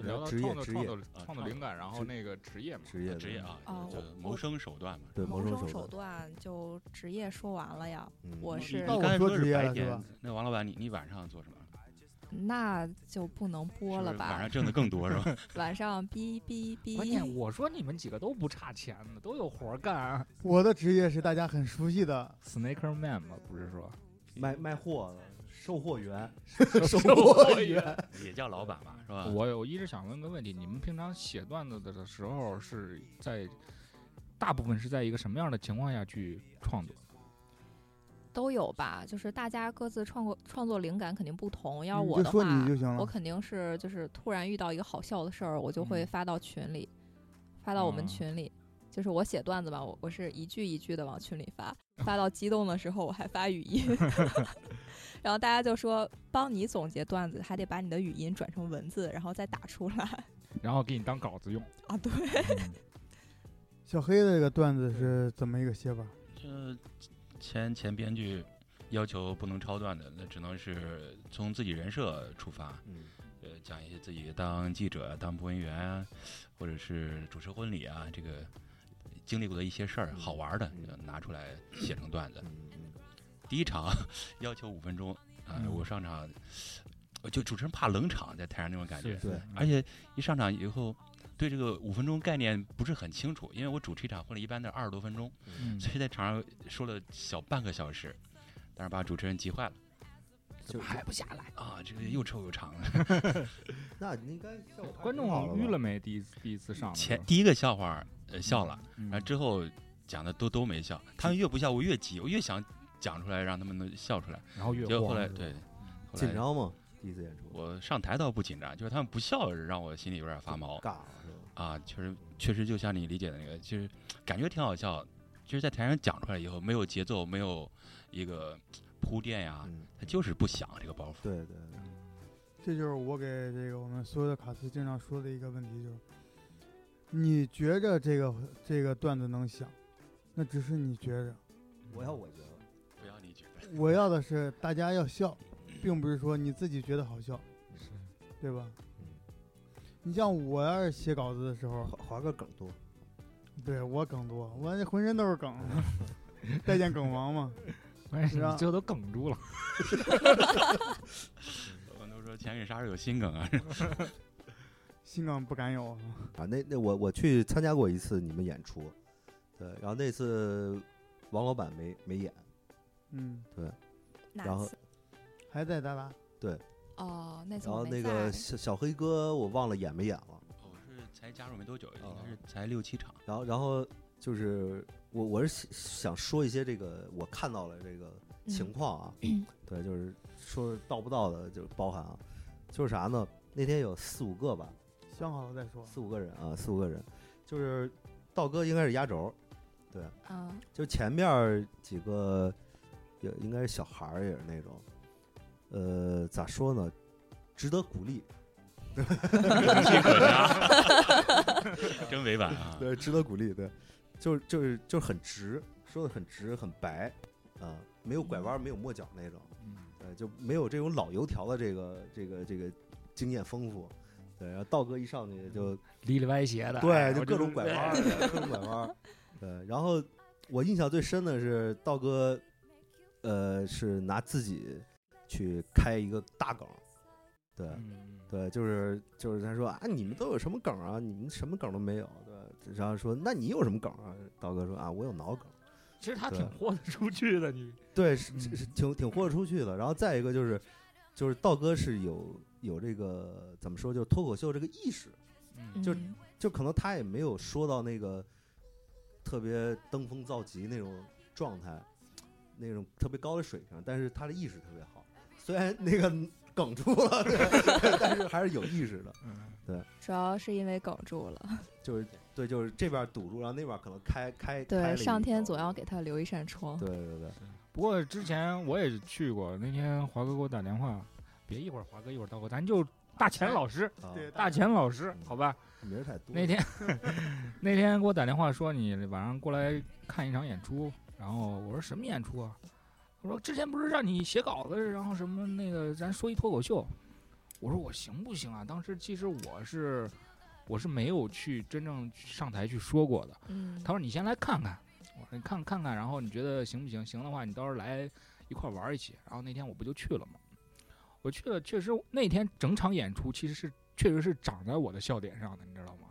[SPEAKER 2] 聊到
[SPEAKER 3] 职业职业
[SPEAKER 2] 创作创作
[SPEAKER 1] 啊
[SPEAKER 2] 创作灵感，然后那个职业嘛，
[SPEAKER 3] 职业
[SPEAKER 1] 职业啊
[SPEAKER 4] 哦，
[SPEAKER 1] 就谋生手段嘛。
[SPEAKER 3] 对谋
[SPEAKER 4] 谋生
[SPEAKER 3] 生手
[SPEAKER 4] 手段就职业说完了呀，我是
[SPEAKER 1] 你
[SPEAKER 5] 那我说
[SPEAKER 1] 刚才说是
[SPEAKER 5] 职业了是
[SPEAKER 1] 白天，那王老板，你你晚上做什么？
[SPEAKER 4] 那就不能播了吧
[SPEAKER 1] 晚上？挣的更多是吧？
[SPEAKER 4] 晚上哔哔
[SPEAKER 2] 关键
[SPEAKER 4] 哔，
[SPEAKER 2] 我说你们几个都不差钱的，都有活儿干。
[SPEAKER 5] 我的职业是大家很熟悉的
[SPEAKER 2] ，Snaker Man 嘛，不是说
[SPEAKER 3] 卖卖货的售货员，
[SPEAKER 2] 售
[SPEAKER 3] 货
[SPEAKER 2] 员。
[SPEAKER 1] 也叫老板吧，是吧？
[SPEAKER 2] 我我一直想问个问题：你们平常写段子的的时候是在大部分是在一个什么样的情况下去创作？
[SPEAKER 4] 都有吧？就是大家各自创作创作灵感肯定不同。要是我的话。我肯定是就是突然遇到一个好笑的事儿，我就会
[SPEAKER 2] 嗯
[SPEAKER 4] 发到群里，发到我们
[SPEAKER 2] 啊
[SPEAKER 4] 群里。就是我写段子吧，我我是一句一句的往群里发，发到激动的时候我还发语音，然后大家就说帮你总结段子，还得把你的语音转成文字，然后再打出来
[SPEAKER 2] 然后给你当稿子用。
[SPEAKER 4] 啊。对，
[SPEAKER 2] 嗯
[SPEAKER 5] 小黑的这个段子是怎么一个写法？
[SPEAKER 1] 这前前编剧要求不能抄段子，那只能是从自己人设出发，
[SPEAKER 3] 嗯
[SPEAKER 1] 呃，讲一些自己当记者、当播音员啊，或者是主持婚礼啊，这个经历过的一些事儿，
[SPEAKER 3] 嗯
[SPEAKER 1] 好玩的拿出来写成段子。
[SPEAKER 3] 嗯嗯
[SPEAKER 1] 第一场 要求五分钟，啊、
[SPEAKER 2] 嗯
[SPEAKER 1] 我上场，就主持人怕冷场，在台上那种感觉，
[SPEAKER 3] 对
[SPEAKER 1] 而且一上场以后，对这个五分钟概念不是很清楚，因为我主持一场婚礼一般都二十多分钟，
[SPEAKER 2] 嗯
[SPEAKER 1] 所以在场上说了小半个小时，但是把主持人急坏了
[SPEAKER 3] 就
[SPEAKER 2] 还不下来？
[SPEAKER 1] 啊，这个又臭又长的。
[SPEAKER 3] 那你应该
[SPEAKER 2] 观
[SPEAKER 3] 众好的吧
[SPEAKER 2] 众晕了没？第一次第一次上
[SPEAKER 1] 前第一个笑话呃笑了，
[SPEAKER 2] 嗯
[SPEAKER 1] 然后之后讲的都都没笑，他们越不笑我越急，我越想讲出来让他们能笑出来，
[SPEAKER 2] 然后越
[SPEAKER 1] 结果后来对，后来
[SPEAKER 3] 紧张吗？第一次演出，
[SPEAKER 1] 我上台倒不紧张，就是他们不笑让我心里有点发毛
[SPEAKER 3] 尬了是吧？
[SPEAKER 1] 啊，确实确实就像你理解的那个，其实感觉挺好笑，就是在台上讲出来以后没有节奏，没有一个铺垫呀，
[SPEAKER 3] 嗯，
[SPEAKER 1] 他就是不响这个包袱。
[SPEAKER 3] 对对对，
[SPEAKER 5] 这就是我给这个我们所有的卡司经常说的一个问题，就是你觉着这个这个段子能响，那只是你觉着，
[SPEAKER 3] 我要我觉得，
[SPEAKER 5] 我要的是大家要笑，并不是说你自己觉得好笑，是对吧？
[SPEAKER 3] 嗯，
[SPEAKER 5] 你像我要是写稿子的时候，
[SPEAKER 3] 华华哥梗多，
[SPEAKER 5] 对我梗多，我这浑身都是梗，再见梗王嘛。
[SPEAKER 2] 关键是
[SPEAKER 5] 是啊
[SPEAKER 2] 你最后都梗住了。
[SPEAKER 1] 我都说前给啥时候有新梗啊？
[SPEAKER 5] 新梗不敢有，
[SPEAKER 3] 啊，那那我我去参加过一次你们演出，对，然后那次王老板没没演，
[SPEAKER 5] 嗯，
[SPEAKER 4] 对。
[SPEAKER 3] 然后？
[SPEAKER 5] 还在达达，
[SPEAKER 4] 哦，那次
[SPEAKER 3] 然后那个。小小黑哥我忘了演没演了，
[SPEAKER 1] 我是才加入没多久，应
[SPEAKER 3] 哦
[SPEAKER 1] 该是才六七场。
[SPEAKER 3] 然后然后就是我我是想想说一些这个我看到了这个情况啊，对，就是说到不到的就包含啊，就是啥呢？那天有四五个吧，
[SPEAKER 5] 想好了再说。
[SPEAKER 3] 四五个人啊，四五个人，就是道哥应该是压轴，
[SPEAKER 4] 对，啊，
[SPEAKER 3] 就前面几个也应该是小孩儿，也是那种，呃，咋说呢，值得鼓励，
[SPEAKER 1] 真委婉啊！
[SPEAKER 3] 对，值得鼓励，对，就是就是就是很直，说的很直很白，啊、没有拐弯，没有抹角那种，
[SPEAKER 2] 嗯
[SPEAKER 3] 呃，就没有这种老油条的这个这个这个经验丰富，对，然后道哥一上去就
[SPEAKER 2] 里里歪斜的，
[SPEAKER 3] 对，就各种拐弯儿，各种拐弯儿。对，然后我印象最深的是道哥，呃，是拿自己去开一个大梗，对
[SPEAKER 2] 嗯，
[SPEAKER 3] 对，就是就是他说啊，你们都有什么梗啊？你们什么梗都没有，对。然后说那你有什么梗啊？道哥说啊，我有脑梗。
[SPEAKER 2] 其实他挺豁得出去的，你
[SPEAKER 3] 对，是是挺挺豁得出去的。然后再一个就是，就是道哥是有有这个怎么说，就是脱口秀这个意识，
[SPEAKER 2] 嗯
[SPEAKER 3] 就
[SPEAKER 4] 嗯
[SPEAKER 3] 就可能他也没有说到那个特别登峰造极那种状态，那种特别高的水平，但是他的意识特别好。虽然那个梗住了，对但是还是有意识的。
[SPEAKER 2] 嗯
[SPEAKER 4] 主要是因为梗住了。
[SPEAKER 3] 就是对，就是这边堵住，然后那边可能开开开了
[SPEAKER 4] 对，
[SPEAKER 3] 一
[SPEAKER 4] 上天总要给他留一扇窗。
[SPEAKER 3] 对对对，
[SPEAKER 2] 不过之前我也去过，那天华哥给我打电话，别一会儿华哥一会儿道哥，咱就大钱老师，
[SPEAKER 3] 啊，
[SPEAKER 5] 对，
[SPEAKER 2] 大钱老师，好吧？
[SPEAKER 3] 名儿太多。
[SPEAKER 2] 那 天那天给我打电话说你晚上过来看一场演出，然后我说什么演出啊？我说之前不是让你写稿子，然后什么那个咱说一脱口秀，我说我行不行啊？当时其实我是我是没有去真正上台去说过的。
[SPEAKER 4] 嗯，
[SPEAKER 2] 他说你先来看看，我说你看看看，然后你觉得行不行？行的话，你到时候来一块儿玩儿一起。然后那天我不就去了吗？我去了，确实那天整场演出其实是确实是长在我的笑点上的，你知道吗？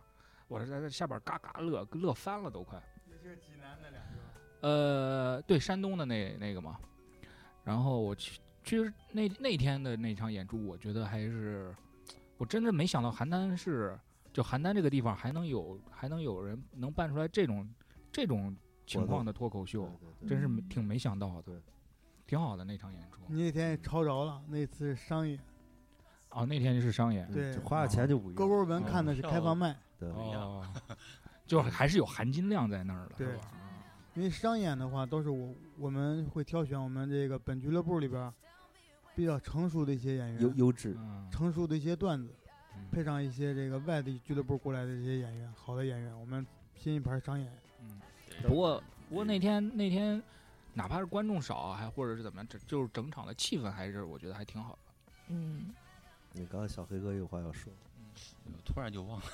[SPEAKER 2] 我是在在下边嘎嘎乐，乐翻了都快。
[SPEAKER 5] 也就是济南那两个。
[SPEAKER 2] 呃，对，山东的那那个嘛。然后我去，其实那那天的那场演出，我觉得还是，我真的没想到邯郸是，就邯郸这个地方还能有还能有人能办出来这种这种情况的脱口秀，
[SPEAKER 3] 对对对
[SPEAKER 2] 真是挺没想到的。
[SPEAKER 3] 对，
[SPEAKER 2] 挺好的那场演出。
[SPEAKER 5] 你那天也抄着了，那次是商演，
[SPEAKER 2] 哦，那天是商演。
[SPEAKER 5] 对
[SPEAKER 3] 花的钱就不一样。
[SPEAKER 5] 勾勾文看的是开放麦，
[SPEAKER 3] 对，
[SPEAKER 1] 一样
[SPEAKER 2] 哦，就是还是有含金量在那儿的，
[SPEAKER 5] 对
[SPEAKER 2] 是吧？
[SPEAKER 5] 因为商演的话都是我我们会挑选我们这个本俱乐部里边比较成熟的一些演员，
[SPEAKER 3] 优优质，
[SPEAKER 2] 嗯，
[SPEAKER 5] 成熟的一些段子，
[SPEAKER 2] 嗯
[SPEAKER 5] 配上一些这个外地俱乐部过来的这些演员，好的演员，我们拼一盘商演。
[SPEAKER 2] 嗯不过不过那天那天，哪怕是观众少啊，还或者是怎么样，这就是整场的气氛还是我觉得还挺好的。
[SPEAKER 4] 嗯，
[SPEAKER 3] 你刚才小黑哥有话要说，
[SPEAKER 1] 突然就忘了。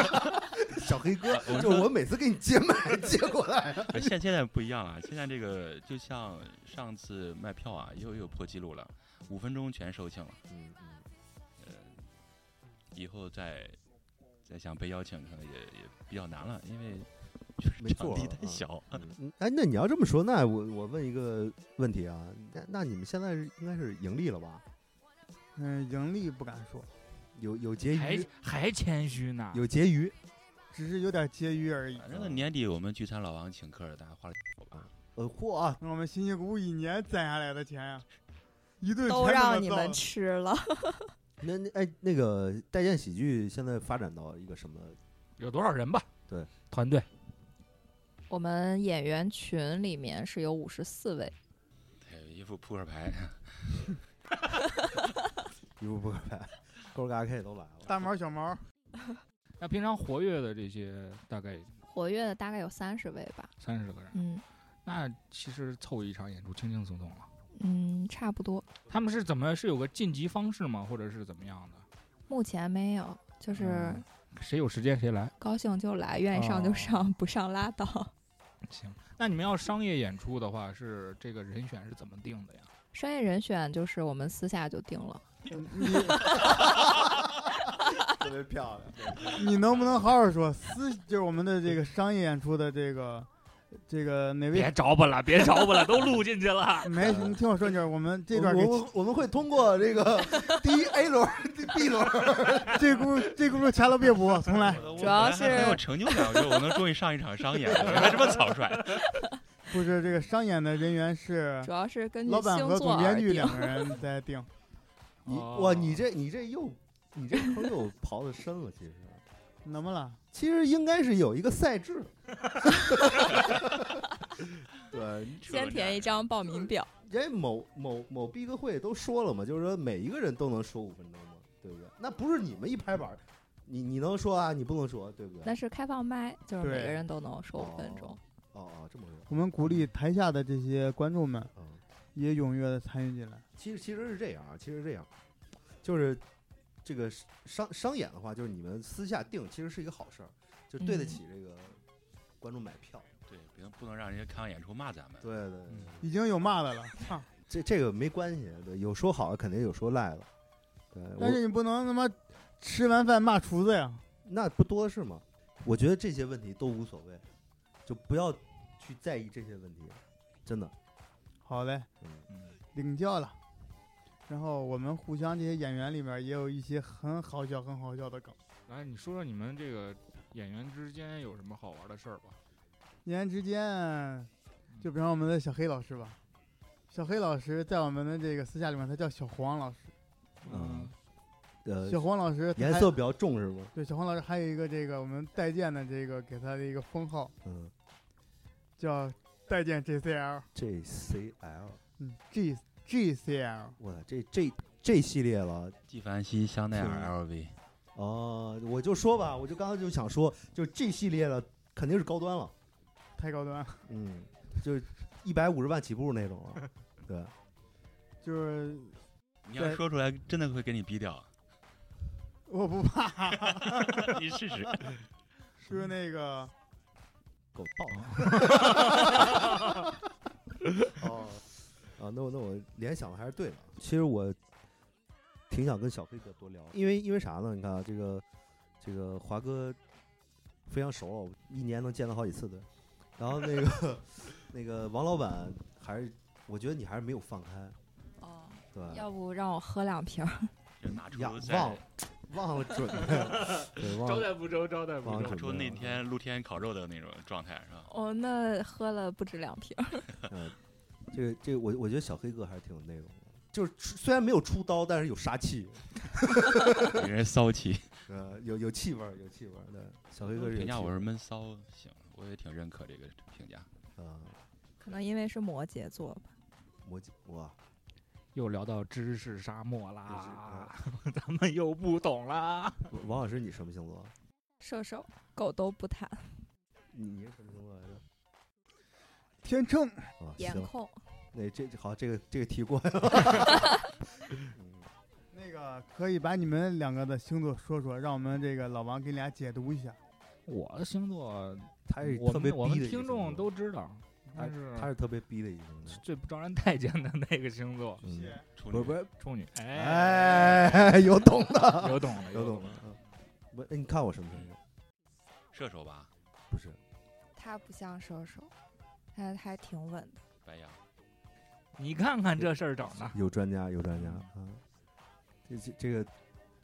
[SPEAKER 3] 小黑哥就是我每次给你接麦接过来，
[SPEAKER 1] 呃现现在不一样了，现在这个就像上次卖票啊，又又破纪录了，五分钟全售罄了。
[SPEAKER 3] 嗯嗯，呃
[SPEAKER 1] 以后再再想被邀请，可能也也比较难了，因为就是
[SPEAKER 3] 没
[SPEAKER 1] 场地太小。
[SPEAKER 3] 嗯哎，那你要这么说，那我我问一个问题啊，那那你们现在是应该是盈利了吧？
[SPEAKER 5] 嗯，盈利不敢说，
[SPEAKER 3] 有有结
[SPEAKER 2] 还
[SPEAKER 3] 余，
[SPEAKER 2] 还谦虚呢。
[SPEAKER 3] 有结余。
[SPEAKER 5] 只是有点结余而已。
[SPEAKER 1] 反正年底我们聚餐老王请客，大家花了九吧。
[SPEAKER 3] 呃，嚯啊，
[SPEAKER 5] 我们辛辛苦苦一年攒下来的钱呀，一顿
[SPEAKER 4] 都
[SPEAKER 5] 全
[SPEAKER 4] 让你们吃了。
[SPEAKER 3] 那那哎，那个带剑喜剧现在发展到一个什么？
[SPEAKER 2] 有多少人吧？
[SPEAKER 3] 对，
[SPEAKER 2] 团队
[SPEAKER 4] 我们演员群里面是有五十四位，
[SPEAKER 1] 对，一副扑克牌，
[SPEAKER 3] 一副扑克牌，勾嘎 K 都来了。
[SPEAKER 5] 大毛小毛，
[SPEAKER 2] 那平常活跃的这些大概
[SPEAKER 4] 活跃的大概有三十位吧。
[SPEAKER 2] 三十个人，
[SPEAKER 4] 嗯
[SPEAKER 2] 那其实凑一场演出轻轻松松了。
[SPEAKER 4] 嗯，差不多。
[SPEAKER 2] 他们是怎么是有个晋级方式吗？或者是怎么样的？
[SPEAKER 4] 目前没有，就是
[SPEAKER 2] 嗯谁有时间谁来。
[SPEAKER 4] 高兴就来，愿意上就
[SPEAKER 2] 哦
[SPEAKER 4] 上，不上拉倒。
[SPEAKER 2] 行，那你们要商业演出的话，是这个人选是怎么定的呀？
[SPEAKER 4] 商业人选就是我们私下就定了。
[SPEAKER 5] 你
[SPEAKER 3] 特别漂亮。
[SPEAKER 5] 你能不能好好说？私就是我们的这个商业演出的这个这个哪位
[SPEAKER 2] 别
[SPEAKER 5] 位？
[SPEAKER 2] 着吧了，别着吧了，都录进去了。
[SPEAKER 5] 没，你听我说，就是我们这段
[SPEAKER 3] 我我们会通过这个 第一 A 轮、B 轮，
[SPEAKER 5] 这轱这轱辘掐了别播，重来。
[SPEAKER 4] 主要
[SPEAKER 1] 我本来还很有
[SPEAKER 4] 是
[SPEAKER 1] 成就感，我觉得我能终于上一场商演了，原来这么草率。
[SPEAKER 5] 不是这个商演的人员是
[SPEAKER 4] 主要是根据
[SPEAKER 5] 老板
[SPEAKER 4] 星
[SPEAKER 5] 和总编。剧两个人在定。
[SPEAKER 3] 你
[SPEAKER 2] 哦
[SPEAKER 3] 哇，你这你这又你这坑又刨的深了，其实。
[SPEAKER 5] 怎么了？
[SPEAKER 3] 其实应该是有一个赛制。对，
[SPEAKER 4] 先填一张报名表，
[SPEAKER 3] 人家某某某逼个会都说了嘛，就是说每一个人都能说五分钟嘛，对不对？那不是你们一拍板，你你能说啊，你不能说，对不对？
[SPEAKER 4] 那是开放麦，就是每个人都能说五分钟。
[SPEAKER 3] 哦哦，这么说，
[SPEAKER 5] 我们鼓励台下的这些观众们
[SPEAKER 3] 嗯，
[SPEAKER 5] 也踊跃的参与进来。
[SPEAKER 3] 其实其实是这样啊，其实是这样，就是这个商商演的话，就是你们私下定，其实是一个好事儿，就对得
[SPEAKER 4] 嗯
[SPEAKER 3] 起这个观众买票。
[SPEAKER 1] 对，不能不能让人家看完演出骂咱们。
[SPEAKER 3] 对对
[SPEAKER 5] 已经有骂的了，操！
[SPEAKER 3] 这这个没关系，对，有说好的，肯定有说赖的。对，
[SPEAKER 5] 但是你不能他妈吃完饭骂厨子呀！
[SPEAKER 3] 那不多是吗？我觉得这些问题都无所谓，就不要去在意这些问题，真的。
[SPEAKER 5] 好嘞，
[SPEAKER 3] 嗯，
[SPEAKER 2] 嗯，
[SPEAKER 5] 领教了。然后我们互相这些演员里面也有一些很好笑、很好笑的梗。
[SPEAKER 2] 来，你说说你们这个演员之间有什么好玩的事儿吧？
[SPEAKER 5] 演员之间，就比方我们的小黑老师吧，小黑老师在我们的这个私下里面，他叫小黄老师。
[SPEAKER 3] 嗯，呃，
[SPEAKER 5] 小黄老师
[SPEAKER 3] 颜色比较重是吗？
[SPEAKER 5] 对小黄老师还有一个这个我们代建的这个给他的一个封号
[SPEAKER 3] 嗯
[SPEAKER 5] 叫代建
[SPEAKER 3] JCL，，JCL，
[SPEAKER 5] 嗯，G GCL，
[SPEAKER 3] 我，这这这系列了。
[SPEAKER 1] 纪梵希、香奈儿、LV，
[SPEAKER 3] 哦，我就说吧，我就刚刚就想说，就这系列的肯定是高端了，
[SPEAKER 5] 太高端了，
[SPEAKER 3] 嗯，就是一百五十万起步那种了。对，
[SPEAKER 5] 就是
[SPEAKER 1] 你要说出来，真的会给你逼掉。
[SPEAKER 5] 我不怕，
[SPEAKER 1] 你试试。
[SPEAKER 5] 是那个
[SPEAKER 3] 狗爆。哦，啊，那我那我联想的还是对的。其实我挺想跟小黑哥多聊，因为因为啥呢？你看啊，这个这个华哥非常熟，一年能见到好几次的。然后那个 那个王老板还是，我觉得你还是没有放开，
[SPEAKER 4] 哦，
[SPEAKER 3] 对？
[SPEAKER 4] 要不让我喝两瓶
[SPEAKER 1] 拿出
[SPEAKER 3] 呀，忘了忘了准备，对，忘了。
[SPEAKER 2] 待不周，招待
[SPEAKER 3] 不周
[SPEAKER 1] 拿出那天露天烤肉的那种状态是吧？
[SPEAKER 4] 哦，那喝了不止两瓶
[SPEAKER 3] 这个这个我我觉得小黑哥还是挺有内容的，就是虽然没有出刀，但是有杀气，
[SPEAKER 1] 给人骚气。
[SPEAKER 3] 呃，有有气味儿，有气味儿的。小黑哥
[SPEAKER 1] 评价我是闷骚，型，我也挺认可这个评价。
[SPEAKER 3] 啊，
[SPEAKER 4] 可能因为是摩羯座吧。
[SPEAKER 3] 摩羯哇，
[SPEAKER 2] 又聊到知识沙漠啦，
[SPEAKER 3] 啊
[SPEAKER 2] 咱们又不懂啦。
[SPEAKER 3] 王老师你什么星座？
[SPEAKER 4] 射手，狗都不谈，
[SPEAKER 3] 你你是什么星座来着？
[SPEAKER 5] 天秤，
[SPEAKER 4] 颜控。
[SPEAKER 3] 那这这好，这个这个提过了。嗯
[SPEAKER 5] 那个可以把你们两个的星座说说，让我们这个老王给你俩解读一下。
[SPEAKER 2] 我的星座，
[SPEAKER 3] 他是
[SPEAKER 2] 我
[SPEAKER 3] 特别
[SPEAKER 2] 们我们
[SPEAKER 3] 的一个星
[SPEAKER 2] 听众
[SPEAKER 3] 座
[SPEAKER 2] 都知道，
[SPEAKER 3] 他
[SPEAKER 2] 但是
[SPEAKER 3] 他是特别逼的一个星座。
[SPEAKER 2] 最不招人待见的那个星座，
[SPEAKER 3] 嗯，
[SPEAKER 1] 处女
[SPEAKER 3] 不是不是，
[SPEAKER 2] 处女。哎，
[SPEAKER 3] 哎，有懂的，
[SPEAKER 2] 有懂的，
[SPEAKER 3] 有懂的
[SPEAKER 2] 的。。
[SPEAKER 3] 嗯不，哎你看我什么星座？
[SPEAKER 1] 射手吧，
[SPEAKER 3] 不是，
[SPEAKER 4] 他不像射手，他还挺稳的。
[SPEAKER 1] 白羊。
[SPEAKER 2] 你看看这事儿整的，
[SPEAKER 3] 有专家，有专家啊。这这这个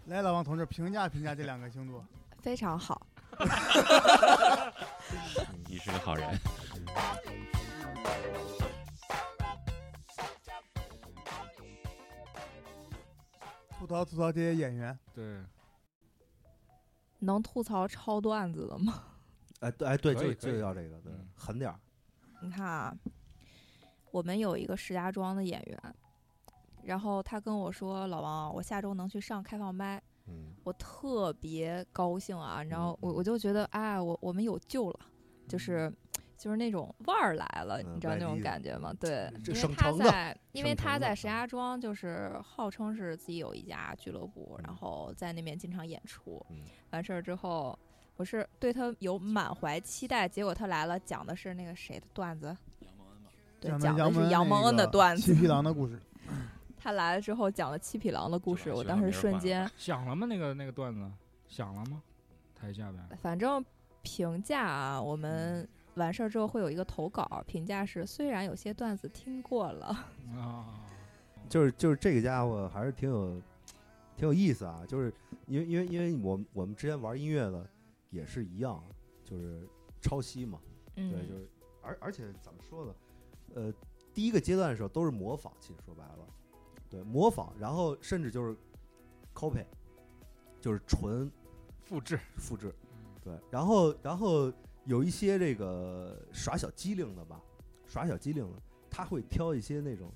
[SPEAKER 5] 来，老王同志评价评价这两个星座。
[SPEAKER 4] 非常好，
[SPEAKER 1] 你是个好人。
[SPEAKER 5] 吐槽吐槽这些演员，
[SPEAKER 2] 对，
[SPEAKER 4] 能吐槽抄段子的吗？
[SPEAKER 3] 哎对哎对，就就要这个，对
[SPEAKER 2] 嗯，
[SPEAKER 3] 狠点儿。
[SPEAKER 4] 你看啊，我们有一个石家庄的演员，然后他跟我说：“老王，我下周能去上开放麦。”
[SPEAKER 3] 嗯，
[SPEAKER 4] 我特别高兴啊，你知道我
[SPEAKER 3] 嗯
[SPEAKER 4] 我就觉得，哎，我我们有救了，就是 就是那种腕儿来了，
[SPEAKER 3] 嗯
[SPEAKER 4] 你知道那种感觉吗？对，因为他在，因为他在石
[SPEAKER 3] 嗯
[SPEAKER 4] 家庄就是号称是自己有一家俱乐部，然
[SPEAKER 3] 嗯
[SPEAKER 4] 后在那边经常演出
[SPEAKER 3] 嗯。
[SPEAKER 4] 完事儿之后，我是对他有满怀期待，结果他来了，讲的是那个谁的段子？对，
[SPEAKER 5] 讲
[SPEAKER 4] 讲的是
[SPEAKER 5] 杨
[SPEAKER 4] 杨蒙恩的段子。
[SPEAKER 5] 七匹狼的故事。
[SPEAKER 4] 他来了之后讲了七匹狼的故事，我当时瞬间。
[SPEAKER 2] 想了吗？那个那个段子想了吗？台下边
[SPEAKER 4] 反正评价啊，我们完事儿之后会有一个投稿，评价是虽然有些段子听过了，
[SPEAKER 2] 啊，
[SPEAKER 3] 就是就是这个家伙还是挺有挺有意思啊，就是因为因为因为我们我们之前玩音乐的也是一样，就是抄袭嘛，
[SPEAKER 4] 嗯，
[SPEAKER 3] 对，就是而而且怎么说呢，呃，第一个阶段的时候都是模仿，其实说白了，对，模仿，然后甚至就是 copy，就是纯
[SPEAKER 2] 复制，
[SPEAKER 3] 复制，对，然后然后有一些这个耍小机灵的吧，耍小机灵的，他会挑一些那种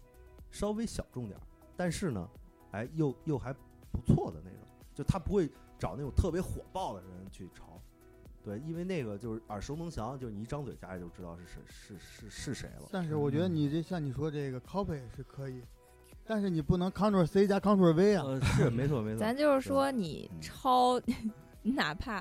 [SPEAKER 3] 稍微小众点儿，但是呢，哎，又又还不错的那种，就他不会找那种特别火爆的人去抄，对，因为那个就是耳熟能详，就是你一张嘴大家就知道是谁是是是谁了。
[SPEAKER 5] 但是我觉得
[SPEAKER 3] 嗯
[SPEAKER 5] 你这像你说这个 copy 是可以，但是你不能 Ctrl C 加 Ctrl V 啊。
[SPEAKER 3] 呃，是没错没错，
[SPEAKER 4] 咱就是说你
[SPEAKER 3] 嗯
[SPEAKER 4] 抄，你哪怕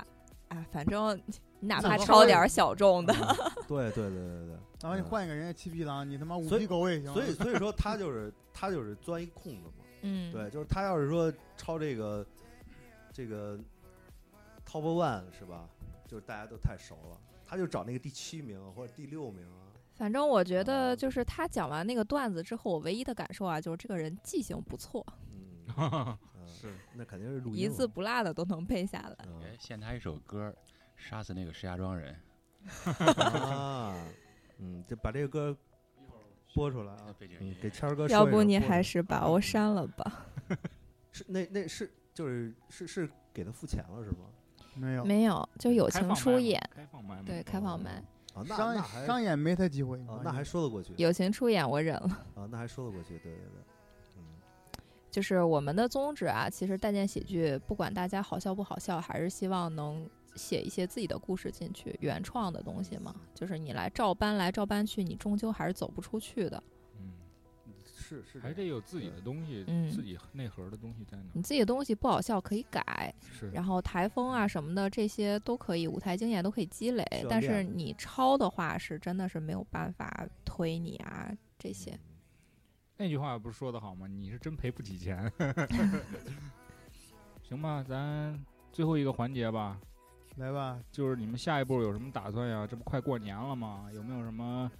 [SPEAKER 4] 啊，反正你哪怕抄点小众的，
[SPEAKER 3] 嗯对对对对对。
[SPEAKER 5] 然后你换一个人家七匹狼，你他妈五匹狗也行。
[SPEAKER 3] 所以所以说他就是他就是钻一空子嘛，
[SPEAKER 4] 嗯，
[SPEAKER 3] 对，就是他要是说抄这个这个 top one 是吧？就是大家都太熟了，他就找那个第七名或者第六名啊。
[SPEAKER 4] 反正我觉
[SPEAKER 3] 啊
[SPEAKER 4] 得就是他讲完那个段子之后，我唯一的感受啊，就是这个人记性不错，
[SPEAKER 3] 嗯，嗯
[SPEAKER 2] 是
[SPEAKER 3] 那肯定是录
[SPEAKER 4] 一
[SPEAKER 3] 音一
[SPEAKER 4] 字不落的都能背下来。
[SPEAKER 3] 嗯
[SPEAKER 1] 哎，献他一首歌，杀死那个石家庄人。
[SPEAKER 3] 啊，嗯，就把这个歌播出来啊，给谦儿哥说
[SPEAKER 4] 要不你还是把我删了吧？
[SPEAKER 3] 是那那是就是是是给他付钱了是吗？
[SPEAKER 5] 没有
[SPEAKER 4] 没有，就友情出演，
[SPEAKER 2] 开放麦，
[SPEAKER 4] 对，开放麦，
[SPEAKER 3] 啊，那
[SPEAKER 5] 商
[SPEAKER 3] 那
[SPEAKER 5] 商演没他机会。
[SPEAKER 3] 啊那还说得过去
[SPEAKER 4] 友情出演我忍了。
[SPEAKER 3] 啊，那还说得过去，对对对，嗯
[SPEAKER 4] 就是我们的宗旨啊，其实待见喜剧，不管大家好笑不好笑，还是希望能写一些自己的故事进去，原创的东西嘛。就是你来照搬来照搬去，你终究还是走不出去的。
[SPEAKER 2] 嗯，
[SPEAKER 3] 是是
[SPEAKER 2] 还得有自己的东西，
[SPEAKER 4] 嗯
[SPEAKER 2] 自己内核的东西在哪
[SPEAKER 4] 你自己的东西不好笑可以改，
[SPEAKER 2] 是，
[SPEAKER 4] 然后台风啊什么的这些都可以，舞台经验都可以积累但是你抄的话，是真的是没有办法推你啊这些。
[SPEAKER 2] 那句话不是说的好吗？你是真赔不起钱。行吧，咱最后一个环节吧，
[SPEAKER 5] 来吧，
[SPEAKER 2] 就是你们下一步有什么打算呀？这不快过年了吗？有没有什么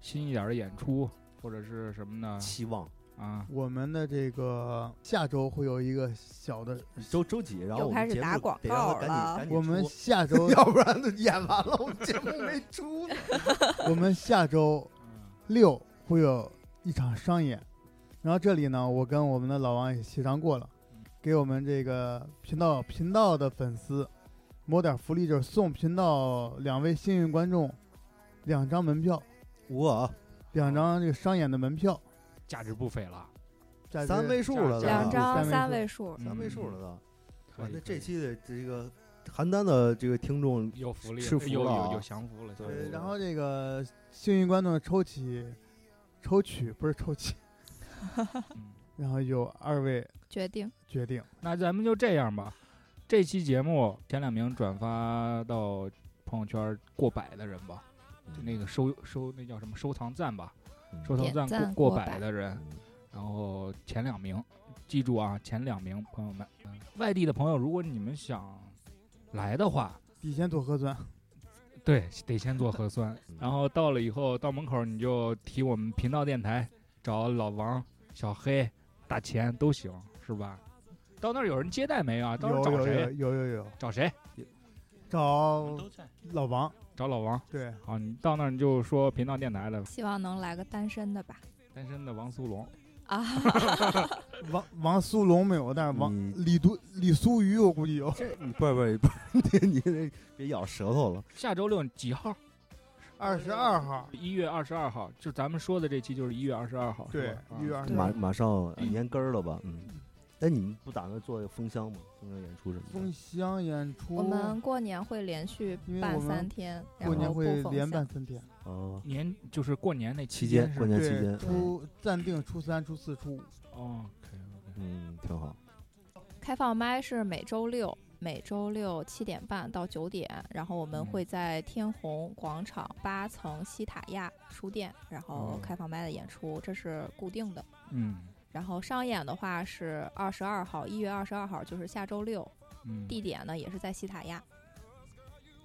[SPEAKER 2] 新一点的演出或者是什么呢？
[SPEAKER 3] 期望
[SPEAKER 2] 啊？
[SPEAKER 5] 我们的这个下周会有一个小的，
[SPEAKER 3] 周周几，然后
[SPEAKER 4] 又开始
[SPEAKER 3] 我们节目
[SPEAKER 4] 打广
[SPEAKER 3] 得让他
[SPEAKER 4] 告
[SPEAKER 3] 赶紧
[SPEAKER 4] 了。
[SPEAKER 3] 赶紧
[SPEAKER 5] 我们下周
[SPEAKER 3] 要不然都演完了，我们节目没出呢。
[SPEAKER 5] 我们下周
[SPEAKER 2] 嗯
[SPEAKER 5] 六会有一场商演，然后这里呢，我跟我们的老王也协商过了，给我们这个频道频道的粉丝谋点福利，就是送频道两位幸运观众两张门票，
[SPEAKER 3] 我
[SPEAKER 5] 两张这个商演的门票，
[SPEAKER 2] 价值不菲了，
[SPEAKER 5] 价值
[SPEAKER 3] 三位数了都，
[SPEAKER 4] 两张
[SPEAKER 5] 三
[SPEAKER 4] 三
[SPEAKER 5] 位
[SPEAKER 4] 位数，
[SPEAKER 3] 三位数了都。哇，那这期的这个邯郸的这个听众，
[SPEAKER 2] 有福利了，
[SPEAKER 3] 吃福
[SPEAKER 2] 有有
[SPEAKER 3] 了啊
[SPEAKER 2] 有降福了。
[SPEAKER 3] 对
[SPEAKER 5] 对，然后这个幸运观众抽起抽取不是抽起，
[SPEAKER 2] 嗯
[SPEAKER 5] 然后由二位
[SPEAKER 4] 决定。
[SPEAKER 5] 决定。
[SPEAKER 2] 那咱们就这样吧。这期节目前两名转发到朋友圈过百的人吧，就那个收收那叫什么收藏赞吧，
[SPEAKER 3] 嗯
[SPEAKER 2] 收藏
[SPEAKER 4] 赞
[SPEAKER 2] 赞过
[SPEAKER 4] 过百
[SPEAKER 2] 百的人，
[SPEAKER 3] 嗯
[SPEAKER 2] 然后前两名，记住啊，前两名朋友们。嗯外地的朋友，如果你们想来的话，
[SPEAKER 5] 得先做核酸。
[SPEAKER 2] 对，得先做核酸
[SPEAKER 3] 嗯，
[SPEAKER 2] 然后到了以后，到门口你就提我们频道电台，找老王、小黑、大钱都行，是吧？到那儿有人接待没啊？到那儿
[SPEAKER 5] 有有有
[SPEAKER 2] 找谁？
[SPEAKER 5] 有有有，
[SPEAKER 2] 找谁？
[SPEAKER 5] 找。老王。
[SPEAKER 2] 找老王。
[SPEAKER 5] 对，
[SPEAKER 2] 好，你到那儿你就说频道电台的
[SPEAKER 4] 希望能来个单身的吧。
[SPEAKER 2] 单身的王苏龙，
[SPEAKER 4] 啊，
[SPEAKER 5] 王王苏龙没有，但是王
[SPEAKER 3] 你
[SPEAKER 5] 李都李苏瑜我估计有。
[SPEAKER 3] 这不是不是不是，你你别咬舌头了。
[SPEAKER 2] 下周六几号？
[SPEAKER 5] 二十二号，
[SPEAKER 2] 一月二十二号，就咱们说的这期就是一月二十二号，是
[SPEAKER 5] 对一月二十
[SPEAKER 4] 对
[SPEAKER 3] 马马上年根儿了吧？嗯。哎，你们不打算做封箱吗？封箱演出什么的？
[SPEAKER 5] 封箱演出，
[SPEAKER 4] 我们过年会连续办三天，然
[SPEAKER 5] 过年
[SPEAKER 4] 后不封
[SPEAKER 5] 会连办。三天，
[SPEAKER 3] 哦，
[SPEAKER 2] 年就是过年那
[SPEAKER 3] 期间过年期间，
[SPEAKER 5] 初暂定初三、初四、初五。
[SPEAKER 2] 哦，OK OK，
[SPEAKER 3] 嗯，挺好。
[SPEAKER 4] 开放麦是每周六，每周六七点半到九点，然后我们
[SPEAKER 2] 嗯
[SPEAKER 4] 会在天虹广场八层西塔亚书店，然后
[SPEAKER 2] 哦
[SPEAKER 4] 开放麦的演出，这是固定的。
[SPEAKER 2] 嗯
[SPEAKER 4] 然后商演的话是二十二号，一月二十二号，就是下周六，
[SPEAKER 2] 嗯，
[SPEAKER 4] 地点呢也是在西塔亚。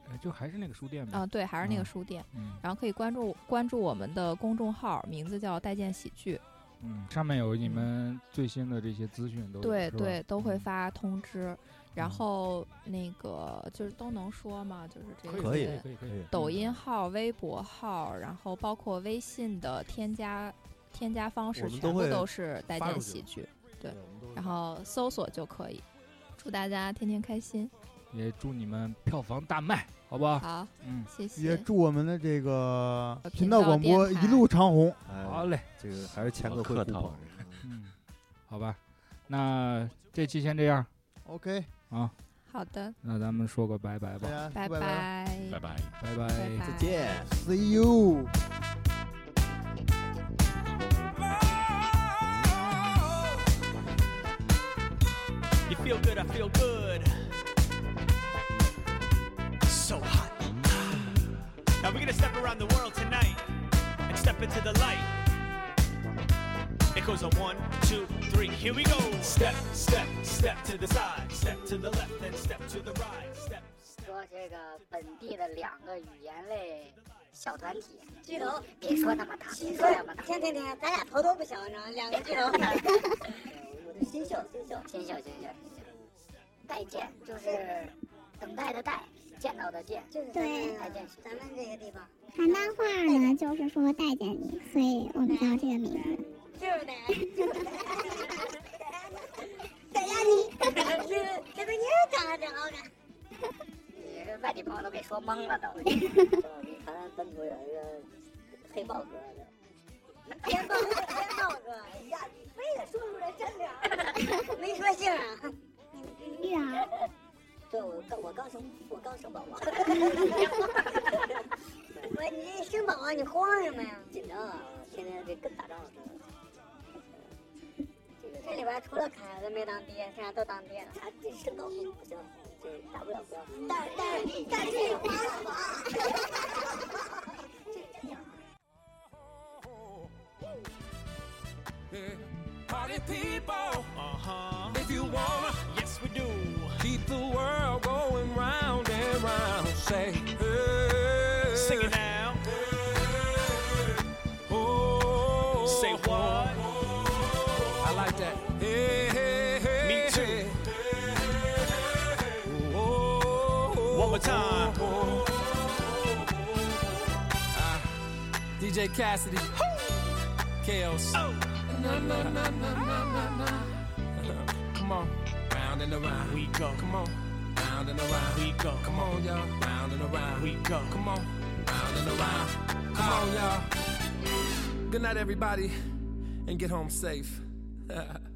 [SPEAKER 2] 哎就还是那个书店吧，
[SPEAKER 4] 啊、对，还是那个
[SPEAKER 2] 嗯
[SPEAKER 4] 书店。
[SPEAKER 2] 嗯
[SPEAKER 4] 然后可以关注关注我们的公众号，名字叫“待见喜剧
[SPEAKER 2] 嗯，上面有你们最新的这些资讯都”，
[SPEAKER 4] 对对，都会
[SPEAKER 2] 嗯
[SPEAKER 4] 发通知。然
[SPEAKER 2] 嗯
[SPEAKER 4] 后那个就是都能说嘛，就是这些
[SPEAKER 3] 可以
[SPEAKER 2] 可以可以，
[SPEAKER 4] 抖音号、微博号，然后包括微信的添加添加方式，全部
[SPEAKER 3] 都
[SPEAKER 4] 是待见喜剧，对然后搜索就可以。祝大家天天开心，
[SPEAKER 2] 也祝你们票房大卖，好不好？
[SPEAKER 4] 好，
[SPEAKER 2] 嗯，
[SPEAKER 4] 谢谢也。
[SPEAKER 5] 祝我们的这个
[SPEAKER 4] 呃
[SPEAKER 5] 频道广播一路长红。
[SPEAKER 3] 哎，
[SPEAKER 2] 好嘞，
[SPEAKER 3] 这个还是钱哥会
[SPEAKER 1] 客套。
[SPEAKER 2] 嗯，好吧，那这期先这样
[SPEAKER 5] OK，
[SPEAKER 2] 啊，
[SPEAKER 4] 好的，
[SPEAKER 2] 那咱们说个拜拜吧，
[SPEAKER 5] 大家
[SPEAKER 4] 拜
[SPEAKER 5] 拜
[SPEAKER 4] 拜，
[SPEAKER 1] 拜拜。
[SPEAKER 2] 拜拜。
[SPEAKER 4] 拜拜，
[SPEAKER 3] 再见。
[SPEAKER 5] ，See you。
[SPEAKER 6] You feel good, I feel good. So hot. Now we're gonna step around the world tonight and step into the light. It goes on one, two, three, here we go. Step, step, step to the side, step to the left, then step to the right. Step,
[SPEAKER 7] 说这个本地的两个语言类小团体，巨头，别说那么大，别说那么大，
[SPEAKER 8] 听听听，咱俩头都不小，你知道吗？两个巨头。
[SPEAKER 7] 新秀，新秀，新秀，新秀，新秀。待见就是等待的待，见到的见，
[SPEAKER 8] 就是
[SPEAKER 7] 对，
[SPEAKER 8] 咱
[SPEAKER 7] 待见
[SPEAKER 8] 咱们这个地方，
[SPEAKER 9] 邯郸话呢，就是说待见你，所以我们叫这个名字。
[SPEAKER 8] 就是得，等下你，这这个音儿长得真好看。
[SPEAKER 7] 你这外地朋友都给说懵了都。
[SPEAKER 8] 咱本土有一个黑豹哥的，天豹天豹哥，哎呀，你非得说出来真名，没说姓啊。
[SPEAKER 9] 玉儿，
[SPEAKER 8] 对，我刚我刚生我刚生宝宝。我你生宝宝你慌什么呀？紧张啊，天天这跟打仗似的。这个这里边除了凯子没当爹，剩下都当爹了。他这身高不行，这打不了不要。但但但是你划了划。
[SPEAKER 6] Party people, uh-huh. If you wanna, yes we do. Keep the world going round and round. Say, hey. Sing it now. Oh. Say what? I like that. Hey, hey, hey. Me too. One more time. Ah, DJ Cassidy. Chaos. Come on, round and around we go. Come on, round and around we go. Come on, y'all, round and around we go. Come on, round and around. Come on, y'all. Good night, everybody, and get home safe.